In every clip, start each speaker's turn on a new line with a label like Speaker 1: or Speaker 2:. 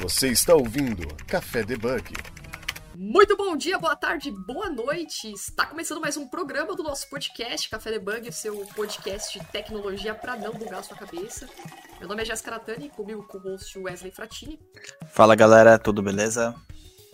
Speaker 1: Você está ouvindo Café Debug.
Speaker 2: Muito bom dia, boa tarde, boa noite. Está começando mais um programa do nosso podcast Café Debug, seu podcast de tecnologia para não bugar a sua cabeça. Meu nome é Jéssica Natani, comigo com o host Wesley Fratini.
Speaker 3: Fala galera, tudo beleza?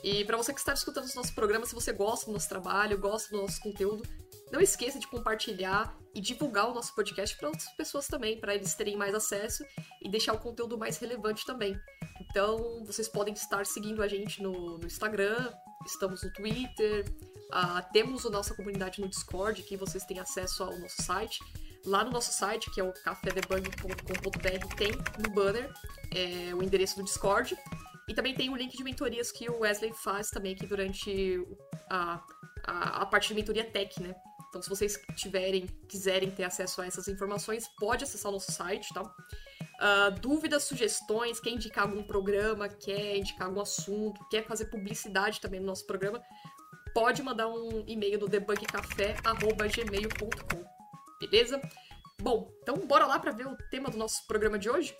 Speaker 2: E para você que está escutando o nosso programa, se você gosta do nosso trabalho, gosta do nosso conteúdo, não esqueça de compartilhar e divulgar o nosso podcast para outras pessoas também, para eles terem mais acesso e deixar o conteúdo mais relevante também. Então, vocês podem estar seguindo a gente no, no Instagram, estamos no Twitter, uh, temos a nossa comunidade no Discord, que vocês têm acesso ao nosso site. Lá no nosso site, que é o cafedebug.com.br, tem no banner é, o endereço do Discord. E também tem o link de mentorias que o Wesley faz também aqui durante a, a, a parte de mentoria tech, né? Então, se vocês tiverem, quiserem ter acesso a essas informações, pode acessar o nosso site, tá? Uh, dúvidas, sugestões, quer indicar algum programa, quer indicar algum assunto, quer fazer publicidade também no nosso programa, pode mandar um e-mail no debugcafé.gmail.com, beleza? Bom, então bora lá para ver o tema do nosso programa de hoje?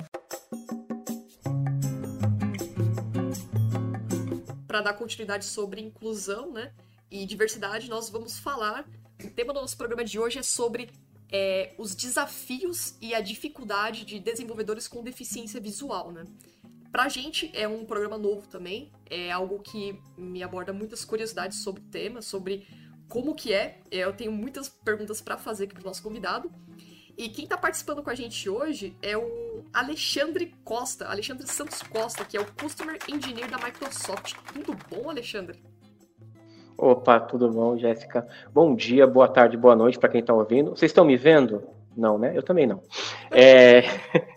Speaker 2: Para dar continuidade sobre inclusão, né, e diversidade, nós vamos falar o tema do nosso programa de hoje é sobre é, os desafios e a dificuldade de desenvolvedores com deficiência visual, né? Pra gente é um programa novo também, é algo que me aborda muitas curiosidades sobre o tema, sobre como que é. Eu tenho muitas perguntas para fazer aqui pro nosso convidado. E quem está participando com a gente hoje é o Alexandre Costa, Alexandre Santos Costa, que é o Customer Engineer da Microsoft. Tudo bom, Alexandre?
Speaker 4: Opa, tudo bom, Jéssica? Bom dia, boa tarde, boa noite para quem está ouvindo. Vocês estão me vendo? Não, né? Eu também não. É...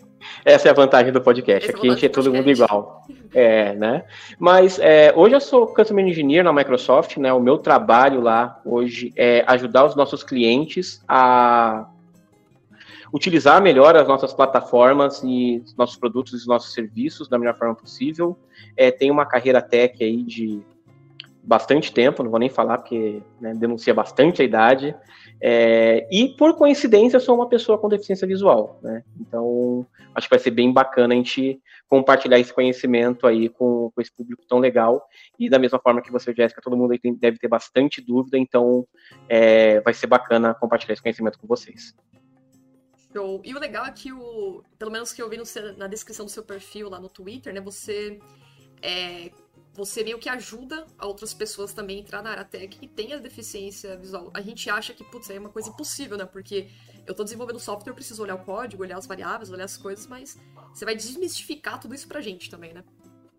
Speaker 4: Essa é a vantagem do podcast. Aqui a gente é todo mundo igual. É, né? Mas é, hoje eu sou Customer Engineer na Microsoft, né? O meu trabalho lá hoje é ajudar os nossos clientes a utilizar melhor as nossas plataformas e nossos produtos e nossos serviços da melhor forma possível. É, tem uma carreira tech aí de bastante tempo, não vou nem falar porque né, denuncia bastante a idade. É, e por coincidência, eu sou uma pessoa com deficiência visual, né? Então, acho que vai ser bem bacana a gente compartilhar esse conhecimento aí com, com esse público tão legal. E da mesma forma que você, Jéssica, todo mundo aí tem, deve ter bastante dúvida, então é, vai ser bacana compartilhar esse conhecimento com vocês.
Speaker 2: Show. E o legal é que o, pelo menos que eu vi no, na descrição do seu perfil lá no Twitter, né? Você é, você meio que ajuda outras pessoas também a entrar na área tech e tem a deficiência visual. A gente acha que, putz, é uma coisa impossível, né? Porque eu tô desenvolvendo software, eu preciso olhar o código, olhar as variáveis, olhar as coisas, mas você vai desmistificar tudo isso pra gente também, né?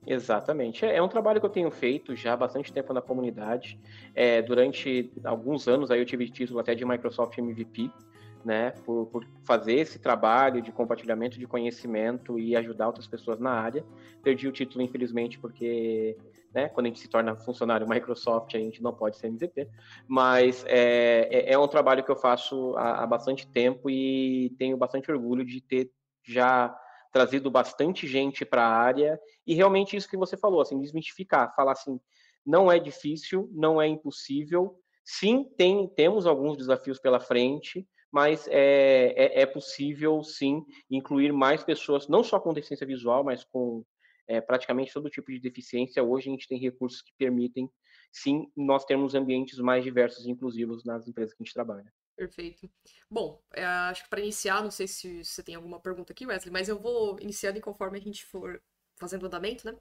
Speaker 4: Exatamente. É, é um trabalho que eu tenho feito já há bastante tempo na comunidade. É, durante alguns anos aí eu tive título até de Microsoft MVP, né, por, por, fazer esse trabalho de compartilhamento de conhecimento e ajudar outras pessoas na área. Perdi o título, infelizmente, porque né, quando a gente se torna funcionário Microsoft, a gente não pode ser MVP, mas é, é, é um trabalho que eu faço há, há, bastante tempo e tenho bastante orgulho de ter já trazido bastante gente para a área. E realmente isso que você falou, assim, desmistificar, falar assim, não é difícil, não é impossível, sim, tem, temos alguns desafios pela frente, mas é, é, é, possível sim incluir mais pessoas, não só com deficiência visual, mas com é, praticamente todo tipo de deficiência. Hoje a gente tem recursos que permitem, sim, nós termos ambientes mais diversos e inclusivos nas empresas que a gente trabalha.
Speaker 2: Perfeito. Bom, é, acho que para iniciar, não sei se você tem alguma pergunta aqui, Wesley, mas eu vou iniciando conforme a gente for fazendo andamento, né?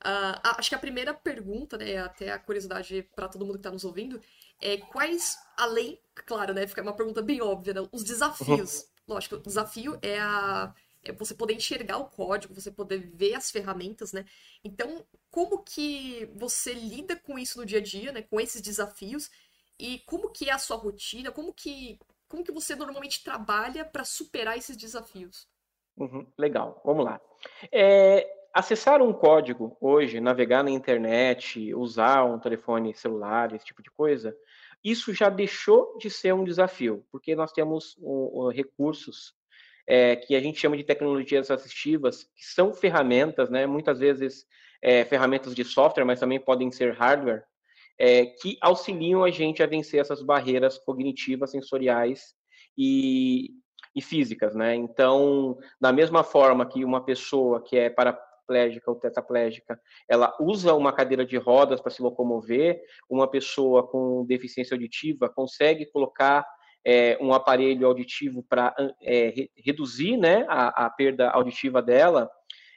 Speaker 2: Uh, acho que a primeira pergunta, né, até a curiosidade para todo mundo que está nos ouvindo, é quais, além, claro, né, fica uma pergunta bem óbvia, né, os desafios. Uhum. Lógico, o desafio é a é você poder enxergar o código, você poder ver as ferramentas, né? Então, como que você lida com isso no dia a dia, né, com esses desafios e como que é a sua rotina, como que como que você normalmente trabalha para superar esses desafios?
Speaker 4: Uhum, legal, vamos lá. É, acessar um código hoje, navegar na internet, usar um telefone celular, esse tipo de coisa, isso já deixou de ser um desafio, porque nós temos recursos é, que a gente chama de tecnologias assistivas, que são ferramentas, né, muitas vezes é, ferramentas de software, mas também podem ser hardware, é, que auxiliam a gente a vencer essas barreiras cognitivas, sensoriais e, e físicas, né? Então, da mesma forma que uma pessoa que é para quadriplégica ou tetraplégica, ela usa uma cadeira de rodas para se locomover, uma pessoa com deficiência auditiva consegue colocar é, um aparelho auditivo para é, reduzir né, a, a, perda auditiva dela,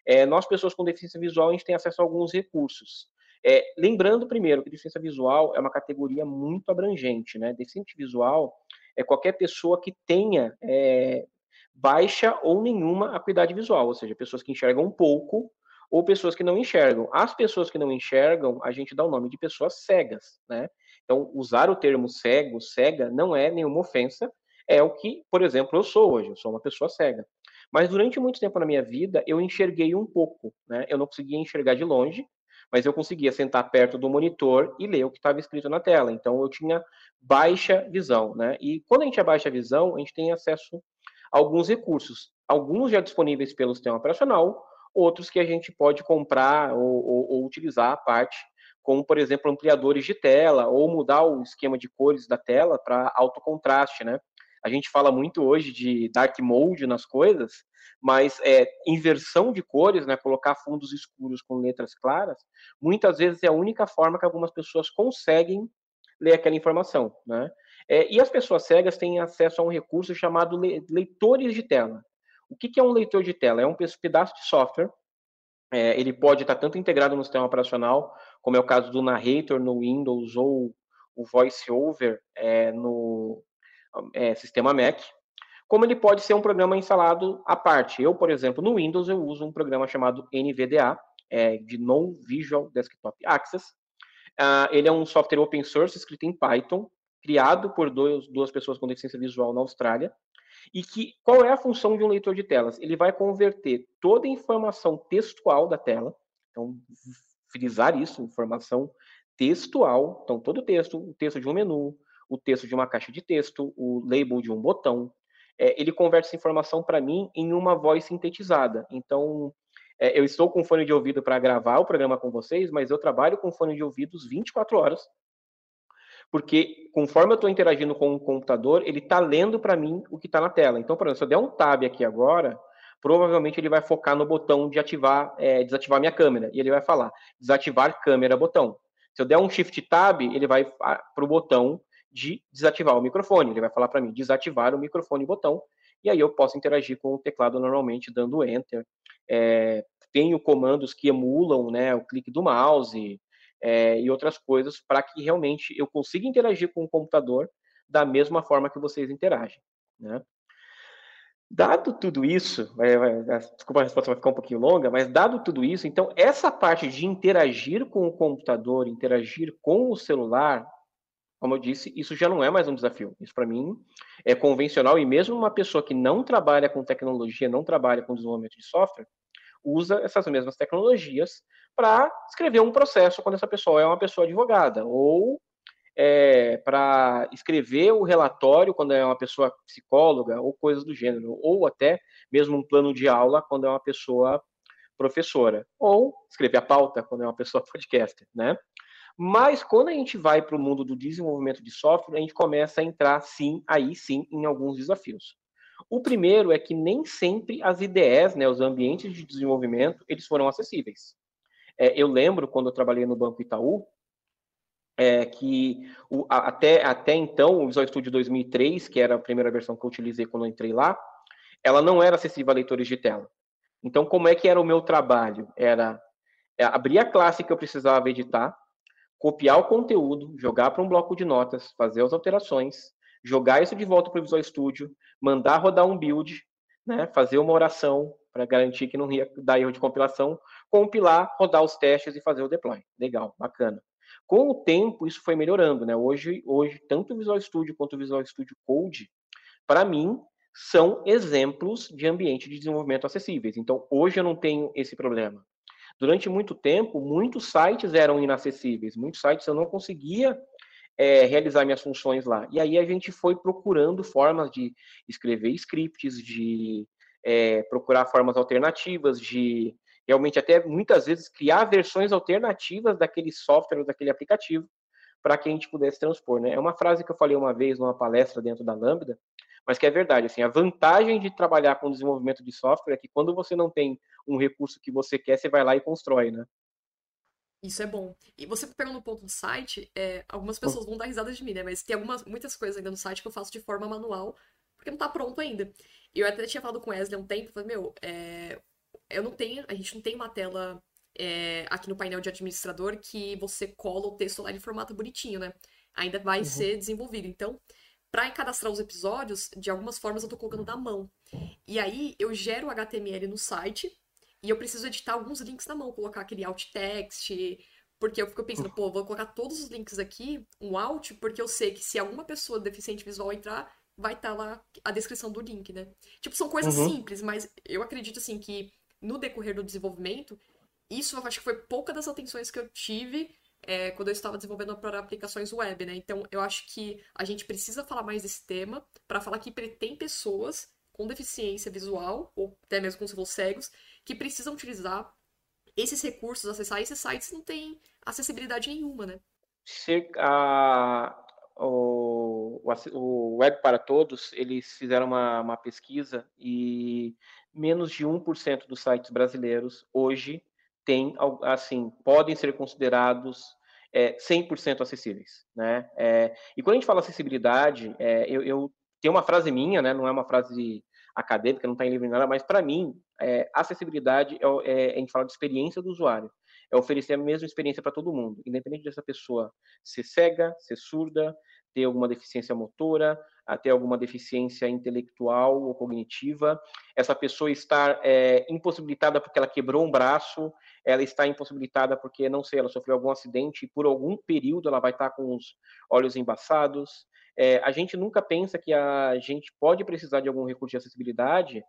Speaker 4: é, nós, pessoas com deficiência visual, a gente tem acesso a alguns recursos. É, lembrando, primeiro, que deficiência visual é uma categoria muito abrangente. Né? Deficiente visual é qualquer pessoa que tenha é, baixa ou nenhuma acuidade visual, ou seja, pessoas que enxergam um pouco ou pessoas que não enxergam. As pessoas que não enxergam, a gente dá o nome de pessoas cegas, né? Então, usar o termo cego, cega, não é nenhuma ofensa, é o que, por exemplo, eu sou hoje, eu sou uma pessoa cega. Mas durante muito tempo na minha vida, eu enxerguei um pouco, né? Eu não conseguia enxergar de longe, mas eu conseguia sentar perto do monitor e ler o que estava escrito na tela. Então, eu tinha baixa visão, né? E quando a gente é baixa visão, a gente tem acesso a alguns recursos, alguns já disponíveis pelo sistema operacional, outros que a gente pode comprar ou, ou, ou utilizar a parte como, por exemplo, ampliadores de tela, ou mudar o esquema de cores da tela para alto contraste, né? A gente fala muito hoje de dark mode nas coisas, mas é, inversão de cores, né, colocar fundos escuros com letras claras, muitas vezes é a única forma que algumas pessoas conseguem ler aquela informação, né? É, e as pessoas cegas têm acesso a um recurso chamado leitores de tela. O que, que é um leitor de tela? É um pedaço de software é, ele pode estar tanto integrado no sistema operacional, como é o caso do Narrator no Windows ou o VoiceOver é, no é, sistema Mac, como ele pode ser um programa instalado à parte. Eu, por exemplo, no Windows, eu uso um programa chamado NVDA, é, de Non-Visual Desktop Access. Uh, ele é um software open source escrito em Python, criado por dois, duas pessoas com deficiência visual na Austrália, e que qual é a função de um leitor de telas? Ele vai converter toda a informação textual da tela, então frisar isso, informação textual, então todo o texto, o texto de um menu, o texto de uma caixa de texto, o label de um botão, é, ele converte essa informação para mim em uma voz sintetizada. Então, é, eu estou com fone de ouvido para gravar o programa com vocês, mas eu trabalho com fone de ouvidos 24 horas porque conforme eu estou interagindo com o computador, ele está lendo para mim o que está na tela. Então, por exemplo, se eu der um tab aqui agora, provavelmente ele vai focar no botão de ativar, é, desativar minha câmera, e ele vai falar, desativar câmera botão. Se eu der um Shift Tab, ele vai para o botão de desativar o microfone, ele vai falar para mim, desativar o microfone botão, e aí eu posso interagir com o teclado normalmente, dando Enter. É, tenho comandos que emulam né, o clique do mouse, é, e outras coisas para que realmente eu consiga interagir com o computador da mesma forma que vocês interagem. Né? Dado tudo isso, vai, vai, desculpa a resposta vai ficar um pouquinho longa, mas dado tudo isso, então essa parte de interagir com o computador, interagir com o celular, como eu disse, isso já não é mais um desafio. Isso para mim é convencional e mesmo uma pessoa que não trabalha com tecnologia, não trabalha com desenvolvimento de software, usa essas mesmas tecnologias para escrever um processo quando essa pessoa é uma pessoa advogada, ou é, para escrever o relatório quando é uma pessoa psicóloga, ou coisas do gênero, ou até mesmo um plano de aula quando é uma pessoa professora, ou escrever a pauta quando é uma pessoa podcaster, né? Mas quando a gente vai para o mundo do desenvolvimento de software, a gente começa a entrar, sim, aí sim, em alguns desafios. O primeiro é que nem sempre as IDEs, né, os ambientes de desenvolvimento, eles foram acessíveis. É, eu lembro quando eu trabalhei no Banco Itaú, é, que o, a, até, até então, o Visual Studio 2003, que era a primeira versão que eu utilizei quando eu entrei lá, ela não era acessível a leitores de tela. Então, como é que era o meu trabalho? Era é, abrir a classe que eu precisava editar, copiar o conteúdo, jogar para um bloco de notas, fazer as alterações, jogar isso de volta para o Visual Studio, mandar rodar um build, né, fazer uma oração para garantir que não ia dar erro de compilação, compilar, rodar os testes e fazer o deploy. Legal, bacana. Com o tempo, isso foi melhorando, né? Hoje, hoje tanto o Visual Studio quanto o Visual Studio Code, para mim, são exemplos de ambiente de desenvolvimento acessíveis. Então, hoje eu não tenho esse problema. Durante muito tempo, muitos sites eram inacessíveis, muitos sites eu não conseguia é, realizar minhas funções lá. E aí a gente foi procurando formas de escrever scripts, de é, procurar formas alternativas, de realmente até muitas vezes criar versões alternativas daquele software daquele aplicativo para que a gente pudesse transpor. Né? É uma frase que eu falei uma vez numa palestra dentro da Lambda, mas que é verdade. Assim, a vantagem de trabalhar com desenvolvimento de software é que quando você não tem um recurso que você quer, você vai lá e constrói, né?
Speaker 2: Isso é bom. E você pegando no ponto do site, é, algumas pessoas vão dar risada de mim, né? Mas tem algumas, muitas coisas ainda no site que eu faço de forma manual, porque não tá pronto ainda. E eu até tinha falado com o Wesley há um tempo, falei, meu, é, eu não tenho, a gente não tem uma tela é, aqui no painel de administrador que você cola o texto lá em formato bonitinho, né? Ainda vai uhum. ser desenvolvido. Então, para cadastrar os episódios, de algumas formas eu tô colocando na mão. E aí eu gero o HTML no site e eu preciso editar alguns links na mão, colocar aquele alt text, porque eu fico pensando, pô, vou colocar todos os links aqui, um alt, porque eu sei que se alguma pessoa deficiente visual entrar, vai estar tá lá a descrição do link, né? Tipo, são coisas uhum. simples, mas eu acredito, assim, que no decorrer do desenvolvimento, isso eu acho que foi pouca das atenções que eu tive é, quando eu estava desenvolvendo para aplicações web, né? Então, eu acho que a gente precisa falar mais desse tema para falar que tem pessoas com deficiência visual, ou até mesmo com seus cegos, que precisam utilizar esses recursos, acessar esses sites, não tem acessibilidade nenhuma, né?
Speaker 4: Se, a, o, o Web para Todos, eles fizeram uma, uma pesquisa e menos de 1% dos sites brasileiros hoje tem, assim, podem ser considerados é, 100% acessíveis, né? É, e quando a gente fala acessibilidade, é, eu, eu tenho uma frase minha, né? Não é uma frase acadêmica, não está em livro nada, mas para mim, é, acessibilidade é, é, a gente fala de experiência do usuário, é oferecer a mesma experiência para todo mundo, independente dessa pessoa ser cega, ser surda, ter alguma deficiência motora, ter alguma deficiência intelectual ou cognitiva, essa pessoa estar é, impossibilitada porque ela quebrou um braço, ela está impossibilitada porque, não sei, ela sofreu algum acidente e por algum período ela vai estar com os olhos embaçados, é, a gente nunca pensa que a gente pode precisar de algum recurso de acessibilidade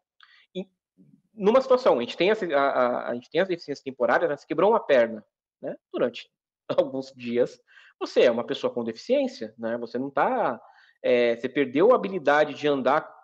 Speaker 4: numa situação, a gente tem, a, a, a gente tem as deficiências temporárias, né? você quebrou uma perna né? durante alguns dias, você é uma pessoa com deficiência, né? você não está... É, você perdeu a habilidade de andar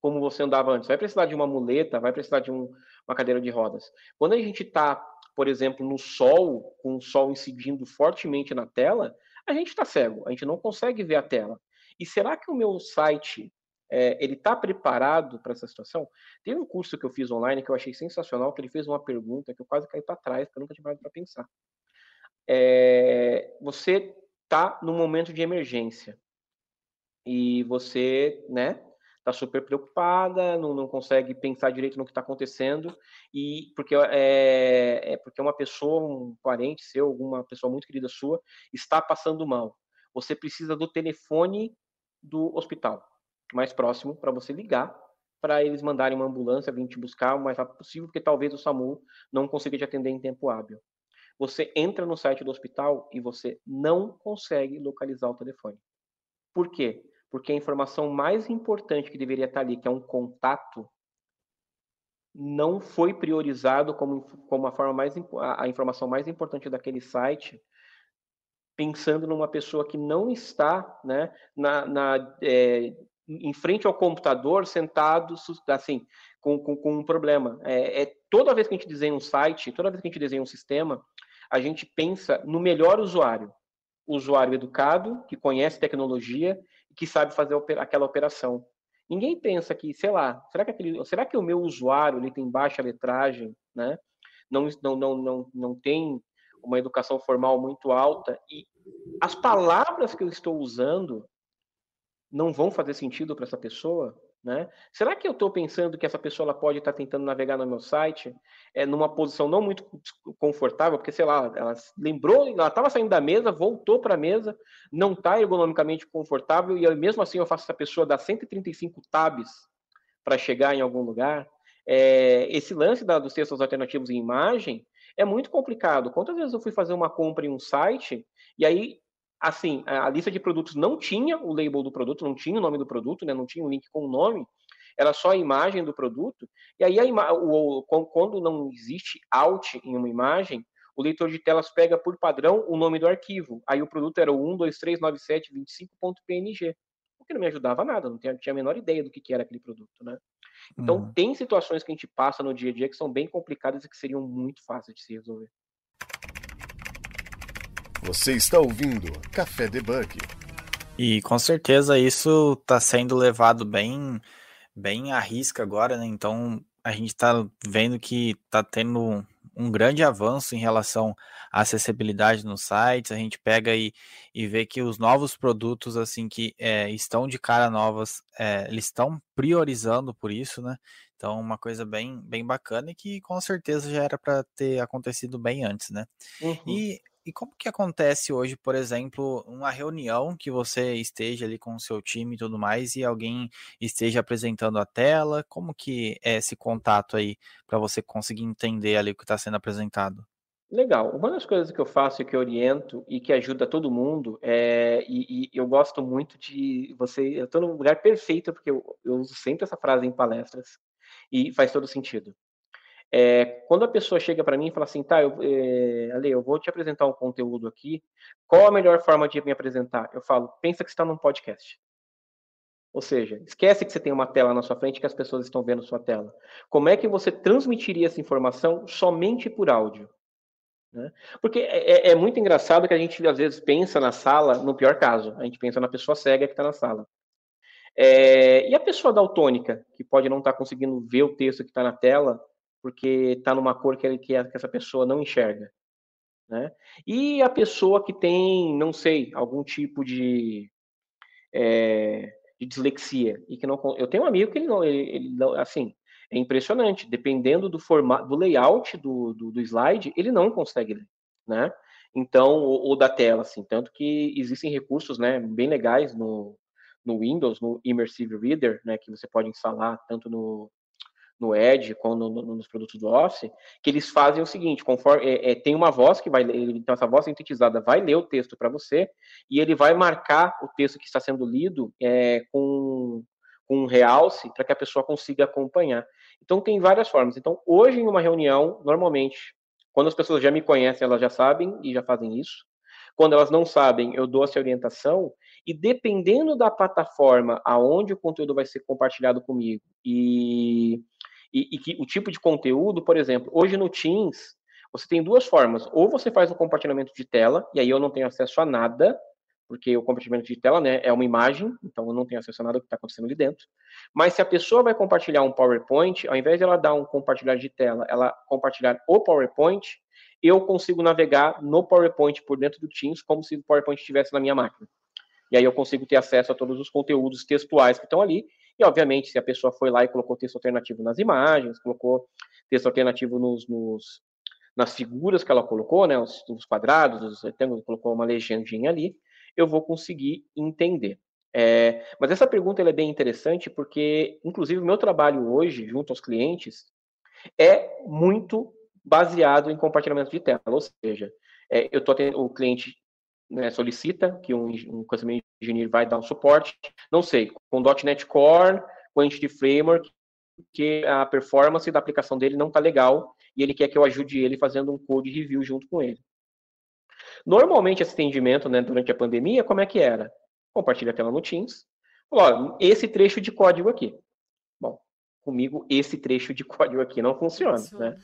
Speaker 4: como você andava antes. Vai precisar de uma muleta, vai precisar de um, uma cadeira de rodas. Quando a gente está, por exemplo, no sol, com o sol incidindo fortemente na tela, a gente está cego, a gente não consegue ver a tela. E será que o meu site é, ele está preparado para essa situação? Tem um curso que eu fiz online que eu achei sensacional, que ele fez uma pergunta que eu quase caí para trás, porque eu nunca tinha parado para pensar. É, você está num momento de emergência e você, né, está super preocupada, não, não consegue pensar direito no que está acontecendo e porque é, é porque uma pessoa, um parente seu, alguma pessoa muito querida sua está passando mal. Você precisa do telefone do hospital mais próximo para você ligar para eles mandarem uma ambulância vir te buscar o mais rápido possível, porque talvez o SAMU não consiga te atender em tempo hábil. Você entra no site do hospital e você não consegue localizar o telefone. Por quê? Porque a informação mais importante que deveria estar ali, que é um contato, não foi priorizado como, como a forma mais a informação mais importante daquele site pensando numa pessoa que não está né, na, na é, em frente ao computador, sentado, assim, com, com, com um problema. É, é, toda vez que a gente desenha um site, toda vez que a gente desenha um sistema, a gente pensa no melhor usuário. O usuário educado, que conhece tecnologia que sabe fazer aquela operação. Ninguém pensa que, sei lá, será que, aquele, será que o meu usuário ele tem baixa letragem, né? não, não, não, não, não tem uma educação formal muito alta e as palavras que eu estou usando não vão fazer sentido para essa pessoa, né? Será que eu estou pensando que essa pessoa pode estar tá tentando navegar no meu site é, numa posição não muito confortável, porque sei lá, ela lembrou, ela estava saindo da mesa, voltou para a mesa, não está ergonomicamente confortável e mesmo assim eu faço essa pessoa dar 135 tabs para chegar em algum lugar. É, esse lance da, dos textos alternativos em imagem é muito complicado. Quantas vezes eu fui fazer uma compra em um site e aí, assim, a lista de produtos não tinha o label do produto, não tinha o nome do produto, né? Não tinha o link com o nome, era só a imagem do produto. E aí, a o, quando não existe alt em uma imagem, o leitor de telas pega por padrão o nome do arquivo. Aí o produto era o 1239725.png, o que não me ajudava nada, não tinha, tinha a menor ideia do que, que era aquele produto, né? Então, uhum. tem situações que a gente passa no dia a dia que são bem complicadas e que seriam muito fáceis de se resolver.
Speaker 1: Você está ouvindo Café Debug.
Speaker 3: E com certeza isso está sendo levado bem, bem à risca agora, né? Então, a gente está vendo que está tendo um grande avanço em relação à acessibilidade nos sites. A gente pega e, e vê que os novos produtos assim que é, estão de cara novas, é, eles estão priorizando por isso, né? Então, uma coisa bem, bem bacana e que com certeza já era para ter acontecido bem antes, né? Uhum. E e como que acontece hoje, por exemplo, uma reunião que você esteja ali com o seu time e tudo mais e alguém esteja apresentando a tela? Como que é esse contato aí para você conseguir entender ali o que está sendo apresentado?
Speaker 4: Legal. Uma das coisas que eu faço e que oriento e que ajuda todo mundo é e, e eu gosto muito de você. Eu estou no lugar perfeito porque eu, eu uso sempre essa frase em palestras e faz todo sentido. É, quando a pessoa chega para mim e fala assim, tá, eu, é, Ale, eu vou te apresentar um conteúdo aqui, qual a melhor forma de me apresentar? Eu falo, pensa que está num podcast. Ou seja, esquece que você tem uma tela na sua frente que as pessoas estão vendo sua tela. Como é que você transmitiria essa informação somente por áudio? Né? Porque é, é, é muito engraçado que a gente às vezes pensa na sala, no pior caso, a gente pensa na pessoa cega que está na sala. É, e a pessoa daltônica, que pode não estar tá conseguindo ver o texto que está na tela, porque está numa cor que, que, essa pessoa não enxerga. Né? E a pessoa que tem, não sei, algum tipo de, é, de dislexia e que não, eu tenho um amigo que ele não, ele, ele não, assim, é impressionante. Dependendo do formato, do layout do, do, do slide, ele não consegue ler, né? Então, ou, ou, da tela, assim, tanto que existem recursos, né, bem legais no, no Windows, no Immersive Reader, né, que você pode instalar tanto no, no Edge, no, no, nos produtos do Office, que eles fazem o seguinte, conforme é, é, tem uma voz que vai então essa voz sintetizada vai ler o texto para você e ele vai marcar o texto que está sendo lido é, com, com um realce para que a pessoa consiga acompanhar. Então tem várias formas. Então hoje em uma reunião, normalmente, quando as pessoas já me conhecem, elas já sabem e já fazem isso. Quando elas não sabem, eu dou essa orientação e dependendo da plataforma aonde o conteúdo vai ser compartilhado comigo e e, e que o tipo de conteúdo, por exemplo, hoje no Teams, você tem duas formas. Ou você faz um compartilhamento de tela, e aí eu não tenho acesso a nada, porque o compartilhamento de tela né, é uma imagem, então eu não tenho acesso a nada que está acontecendo ali dentro. Mas se a pessoa vai compartilhar um PowerPoint, ao invés de ela dar um compartilhar de tela, ela compartilhar o PowerPoint, eu consigo navegar no PowerPoint por dentro do Teams como se o PowerPoint estivesse na minha máquina. E aí eu consigo ter acesso a todos os conteúdos textuais que estão ali e, obviamente, se a pessoa foi lá e colocou texto alternativo nas imagens, colocou texto alternativo nos, nos nas figuras que ela colocou, né, os, os quadrados, os retângulos, colocou uma legendinha ali, eu vou conseguir entender. É, mas essa pergunta é bem interessante porque, inclusive, o meu trabalho hoje, junto aos clientes, é muito baseado em compartilhamento de tela. Ou seja, é, eu tô tendo, o cliente né, solicita que um, um Customer Engineer vai dar um suporte, não sei, com .NET Core, com Entity Framework, que a performance da aplicação dele não está legal e ele quer que eu ajude ele fazendo um code review junto com ele. Normalmente esse atendimento, né, durante a pandemia, como é que era? Compartilha a tela no Teams. Ó, esse trecho de código aqui. Bom, comigo esse trecho de código aqui não funciona, funciona. né?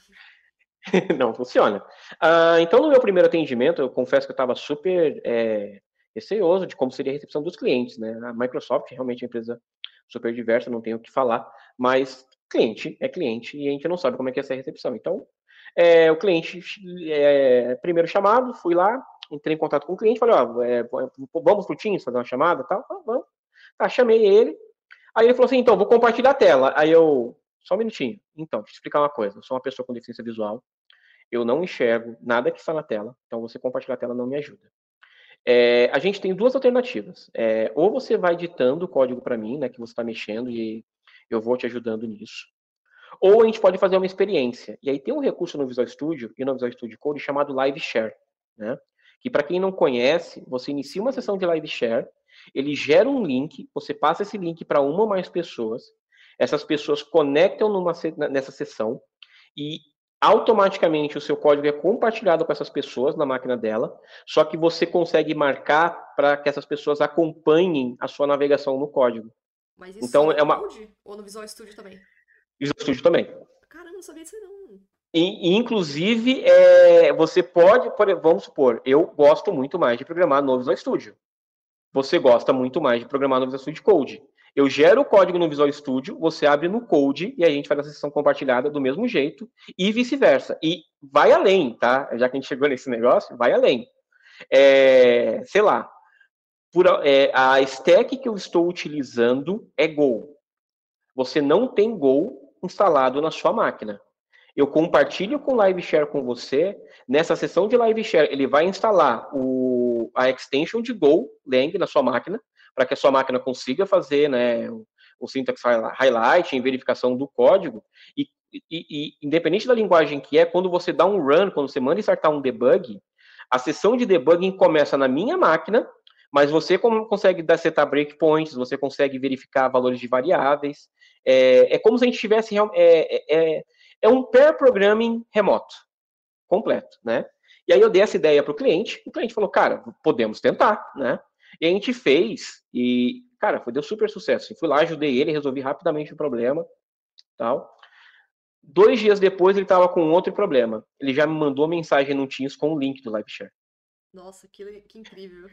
Speaker 4: não funciona. Ah, então, no meu primeiro atendimento, eu confesso que eu estava super é, receoso de como seria a recepção dos clientes, né? A Microsoft realmente é uma empresa super diversa, não tenho o que falar, mas cliente é cliente e a gente não sabe como é que é essa recepção. Então, é, o cliente, é, primeiro chamado, fui lá, entrei em contato com o cliente, falei, ó, é, vamos pro Teams fazer uma chamada tal? Ah, vamos. Tá, chamei ele. Aí ele falou assim, então, vou compartilhar a tela. Aí eu, só um minutinho. Então, deixa eu explicar uma coisa. Eu sou uma pessoa com deficiência visual. Eu não enxergo nada que está na tela. Então, você compartilhar a tela não me ajuda. É, a gente tem duas alternativas. É, ou você vai ditando o código para mim, né, que você está mexendo, e eu vou te ajudando nisso. Ou a gente pode fazer uma experiência. E aí tem um recurso no Visual Studio e no Visual Studio Code chamado Live Share. Né? Que para quem não conhece, você inicia uma sessão de Live Share, ele gera um link, você passa esse link para uma ou mais pessoas, essas pessoas conectam numa, nessa sessão e automaticamente o seu código é compartilhado com essas pessoas na máquina dela, só que você consegue marcar para que essas pessoas acompanhem a sua navegação no código.
Speaker 2: Mas isso então, é uma... Code, ou no Visual Studio também?
Speaker 4: Visual Studio também.
Speaker 2: Caramba, não sabia disso não.
Speaker 4: E, inclusive, é, você pode, vamos supor, eu gosto muito mais de programar no Visual Studio. Você gosta muito mais de programar no Visual Studio Code. Eu gero o código no Visual Studio, você abre no Code e a gente faz a sessão compartilhada do mesmo jeito e vice-versa. E vai além, tá? Já que a gente chegou nesse negócio, vai além. É, sei lá, por, é, a stack que eu estou utilizando é Go. Você não tem Go instalado na sua máquina. Eu compartilho com o LiveShare com você. Nessa sessão de LiveShare, ele vai instalar o, a extension de Go Lang na sua máquina para que a sua máquina consiga fazer né, o, o syntax highlight, em verificação do código, e, e, e, independente da linguagem que é, quando você dá um run, quando você manda startar um debug, a sessão de debugging começa na minha máquina, mas você consegue dar setar breakpoints, você consegue verificar valores de variáveis. É, é como se a gente tivesse. É, é, é, é um pair programming remoto, completo, né? E aí eu dei essa ideia para o cliente, o cliente falou, cara, podemos tentar, né? E a gente fez, e, cara, foi, deu super sucesso. fui lá, ajudei ele, resolvi rapidamente o problema, tal. Dois dias depois, ele estava com outro problema. Ele já me mandou mensagem no Teams com o link do LiveShare.
Speaker 2: Nossa, que, que incrível.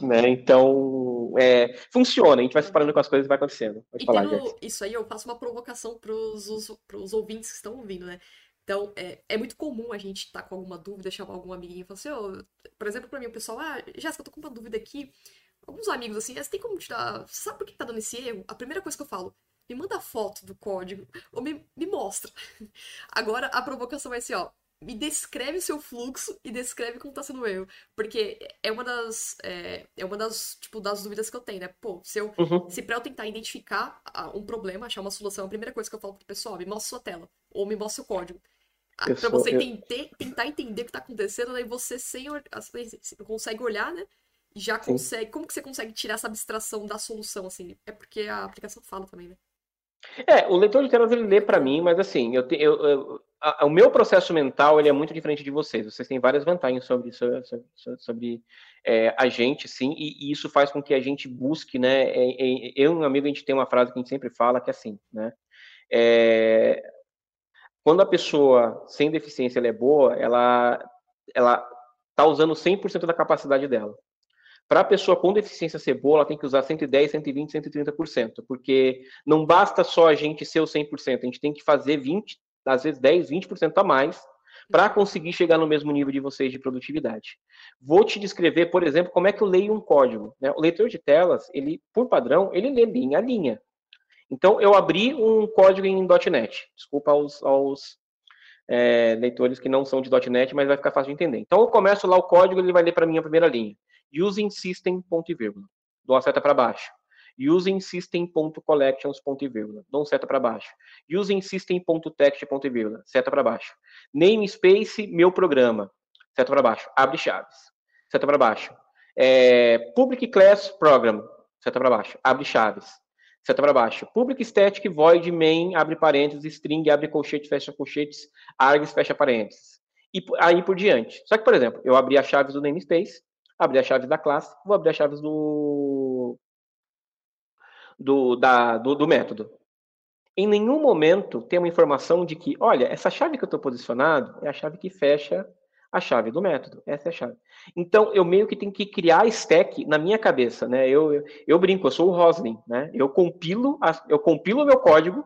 Speaker 4: Né? Então, é, funciona, a gente vai se parando com as coisas e vai acontecendo.
Speaker 2: Pode e falar, tendo isso aí, eu faço uma provocação para os ouvintes que estão ouvindo, né? Então, é, é muito comum a gente estar tá com alguma dúvida, chamar algum amiguinho e falar assim, oh, por exemplo, para mim, o pessoal, ah, Jéssica, eu tô com uma dúvida aqui. Alguns amigos assim, você tem como te dar. Você sabe por que tá dando esse erro? A primeira coisa que eu falo, me manda foto do código, ou me, me mostra. Agora a provocação vai ser, ó, me descreve o seu fluxo e descreve como tá sendo o erro. Porque é uma das. É, é, uma das, tipo, das dúvidas que eu tenho, né? Pô, se eu. Uhum. Se pra eu tentar identificar um problema, achar uma solução, a primeira coisa que eu falo pro pessoal, me mostra sua tela. Ou me mostra o código para você eu... tentar entender o que está acontecendo, aí você sem você consegue olhar, né? Já consegue. Sim. Como que você consegue tirar essa abstração da solução, assim? É porque a aplicação fala também, né?
Speaker 4: É, o leitor de telas ele lê para mim, mas assim, eu, te, eu, eu a, o meu processo mental ele é muito diferente de vocês. Vocês têm várias vantagens sobre, sobre, sobre, sobre é, a gente, sim, e, e, isso faz com que a gente busque, né? É, é, eu e um amigo a gente tem uma frase que a gente sempre fala que é assim, né? É, quando a pessoa sem deficiência é boa, ela ela está usando 100% da capacidade dela. Para a pessoa com deficiência ser boa, ela tem que usar 110, 120, 130%, porque não basta só a gente ser o 100%, a gente tem que fazer 20, às vezes 10, 20% a mais para conseguir chegar no mesmo nível de vocês de produtividade. Vou te descrever, por exemplo, como é que eu leio um código. Né? O leitor de telas, ele, por padrão, ele lê linha a linha. Então, eu abri um código em .NET. Desculpa aos, aos é, leitores que não são de .NET, mas vai ficar fácil de entender. Então, eu começo lá o código, ele vai ler para mim a primeira linha. Using system, ponto e vírgula. Dou uma seta para baixo. Using system, ponto e vírgula. Dou uma seta para baixo. Using system, ponto text, ponto e vírgula. Seta para baixo. Namespace, meu programa. Seta para baixo. Abre chaves. Seta para baixo. É, public class program. Seta para baixo. Abre chaves seta para baixo. Public static void main, abre parênteses, string, abre colchete, fecha colchetes, args, fecha parênteses. E aí por diante. Só que, por exemplo, eu abri as chaves do namespace, abri as chaves da classe, vou abrir as chaves do, do, da, do, do método. Em nenhum momento tem uma informação de que, olha, essa chave que eu estou posicionado é a chave que fecha a chave do método. Essa é a chave. Então, eu meio que tenho que criar stack na minha cabeça, né? Eu, eu, eu brinco, eu sou o Roslin, né? Eu compilo, a, eu compilo o meu código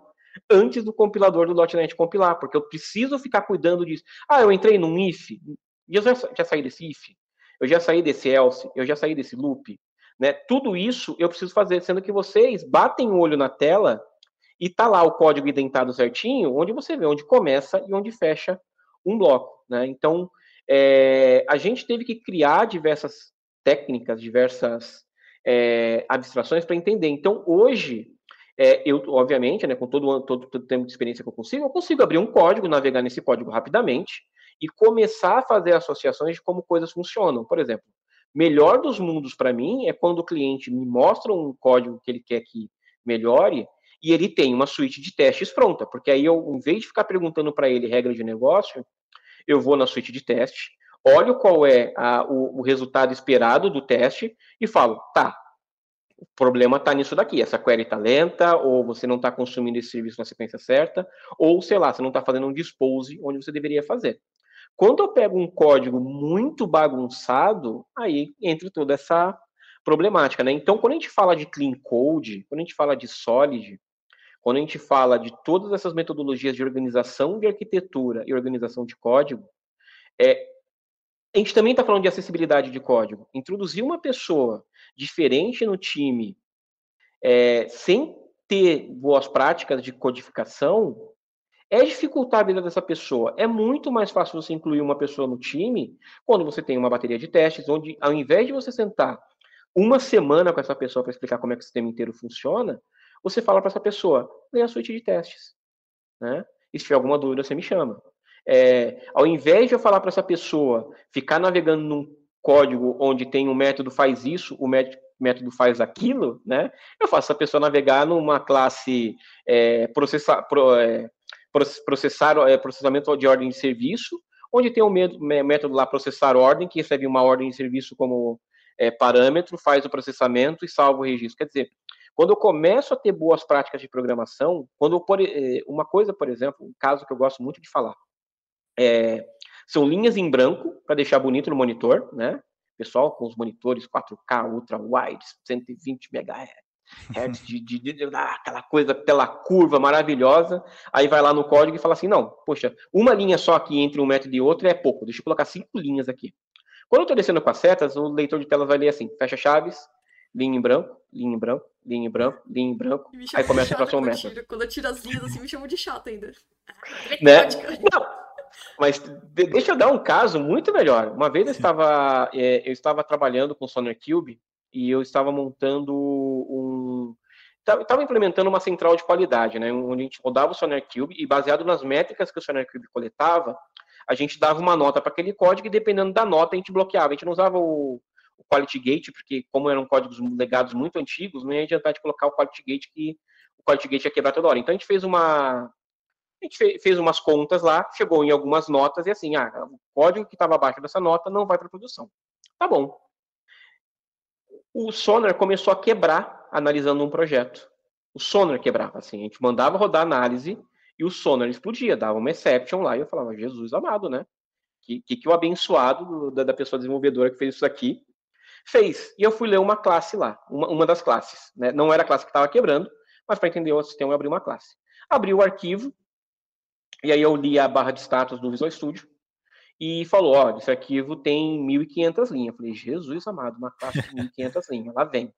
Speaker 4: antes do compilador do .NET compilar, porque eu preciso ficar cuidando disso. Ah, eu entrei num if, e eu já, já saí desse if, eu já saí desse else, eu já saí desse loop, né? Tudo isso eu preciso fazer, sendo que vocês batem o olho na tela e tá lá o código identado certinho, onde você vê onde começa e onde fecha um bloco, né? Então, é, a gente teve que criar diversas técnicas, diversas é, abstrações para entender. Então, hoje, é, eu, obviamente, né, com todo, todo, todo tempo de experiência que eu consigo, eu consigo abrir um código, navegar nesse código rapidamente e começar a fazer associações de como coisas funcionam. Por exemplo, melhor dos mundos para mim é quando o cliente me mostra um código que ele quer que melhore e ele tem uma suíte de testes pronta, porque aí eu, em vez de ficar perguntando para ele regra de negócio, eu vou na suíte de teste, olho qual é a, o, o, resultado esperado do teste e falo, tá, o problema está nisso daqui, essa query está lenta, ou você não está consumindo esse serviço na sequência certa, ou, sei lá, você não está fazendo um dispose onde você deveria fazer. Quando eu pego um código muito bagunçado, aí entra toda essa problemática, né? Então, quando a gente fala de clean code, quando a gente fala de solid, quando a gente fala de todas essas metodologias de organização de arquitetura e organização de código, é, a gente também está falando de acessibilidade de código. Introduzir uma pessoa diferente no time, é, sem ter boas práticas de codificação, é dificultar a vida dessa pessoa. É muito mais fácil você incluir uma pessoa no time quando você tem uma bateria de testes, onde ao invés de você sentar uma semana com essa pessoa para explicar como é que o sistema inteiro funciona, você fala para essa pessoa, lê a suíte de testes. Né? E se tiver alguma dúvida, você me chama. É, ao invés de eu falar para essa pessoa ficar navegando num código onde tem um método faz isso, o método faz aquilo, né? Eu faço essa pessoa navegar numa classe é, processar, pro, é, processar é, processamento de ordem de serviço, onde tem um método lá processar ordem, que recebe uma ordem de serviço como é, parâmetro, faz o processamento e salva o registro. Quer dizer, quando eu começo a ter boas práticas de programação, quando eu, é, uma coisa, por exemplo, um caso que eu gosto muito de falar, é, são linhas em branco para deixar bonito no monitor, né? Pessoal com os monitores 4K ultra wide, 120 MHz, de, de, de, ah, aquela coisa, tela curva maravilhosa. Aí vai lá no código e fala assim: não, poxa, uma linha só aqui entre um método e outro é pouco, deixa eu colocar cinco linhas aqui. Quando eu estou descendo com as setas, o leitor de telas vai ler assim: fecha chaves, linha em branco, linha em branco, linha em branco, linha em branco. Aí começa o próximo método.
Speaker 2: Quando eu tiro as linhas assim, me chamam de chato ainda.
Speaker 4: Né? Não, mas deixa eu dar um caso muito melhor. Uma vez eu estava, é, eu estava trabalhando com o Sonar Cube e eu estava montando um. Estava implementando uma central de qualidade, né? Onde a gente rodava o Sonar Cube e, baseado nas métricas que o Sonar Cube coletava, a gente dava uma nota para aquele código e, dependendo da nota, a gente bloqueava. A gente não usava o, o Quality Gate, porque, como eram códigos legados muito antigos, não ia adiantar de colocar o Quality Gate, que o Quality Gate ia quebrar toda hora. Então, a gente fez uma, a gente fez umas contas lá, chegou em algumas notas e assim, ah, o código que estava abaixo dessa nota não vai para produção. Tá bom. O Sonar começou a quebrar analisando um projeto. O Sonar quebrava, assim, a gente mandava rodar análise e o Sonar explodia, dava uma exception lá e eu falava, Jesus amado, né? Que, que, que o abençoado da, da pessoa desenvolvedora que fez isso aqui fez. E eu fui ler uma classe lá, uma, uma das classes. Né? Não era a classe que estava quebrando, mas para entender o sistema eu abri uma classe. Abri o arquivo, e aí eu li a barra de status do Visual Studio e falou, ó, esse arquivo tem 1.500 linhas. Eu falei, Jesus amado, uma classe de 1.500 linhas, lá vem.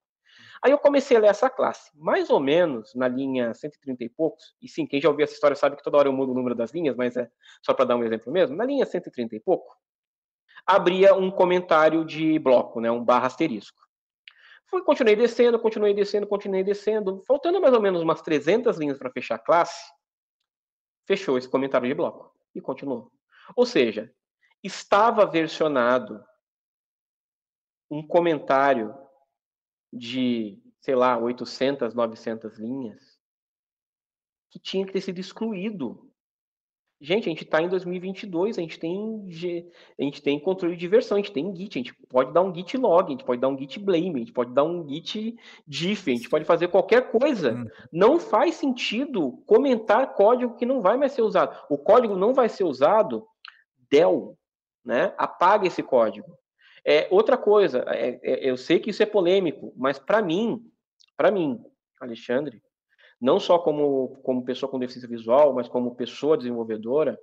Speaker 4: Aí eu comecei a ler essa classe, mais ou menos na linha 130 e poucos, e sim, quem já ouviu essa história sabe que toda hora eu mudo o número das linhas, mas é só para dar um exemplo mesmo, na linha 130 e pouco, abria um comentário de bloco, né, um barra asterisco. Fui, continuei descendo, continuei descendo, continuei descendo, faltando mais ou menos umas 300 linhas para fechar a classe, fechou esse comentário de bloco e continuou. Ou seja, estava versionado um comentário de, sei lá, 800, 900 linhas que tinha que ter sido excluído. Gente, a gente está em 2022, a gente tem a gente tem controle de versão, a gente tem Git, a gente pode dar um Git log, a gente pode dar um Git blame, a gente pode dar um Git diff, a gente pode fazer qualquer coisa. Hum. Não faz sentido comentar código que não vai mais ser usado. O código não vai ser usado, del, né? Apaga esse código. É outra coisa, é, é, eu sei que isso é polêmico, mas para mim, para mim, Alexandre, não só como, como pessoa com deficiência visual, mas como pessoa desenvolvedora,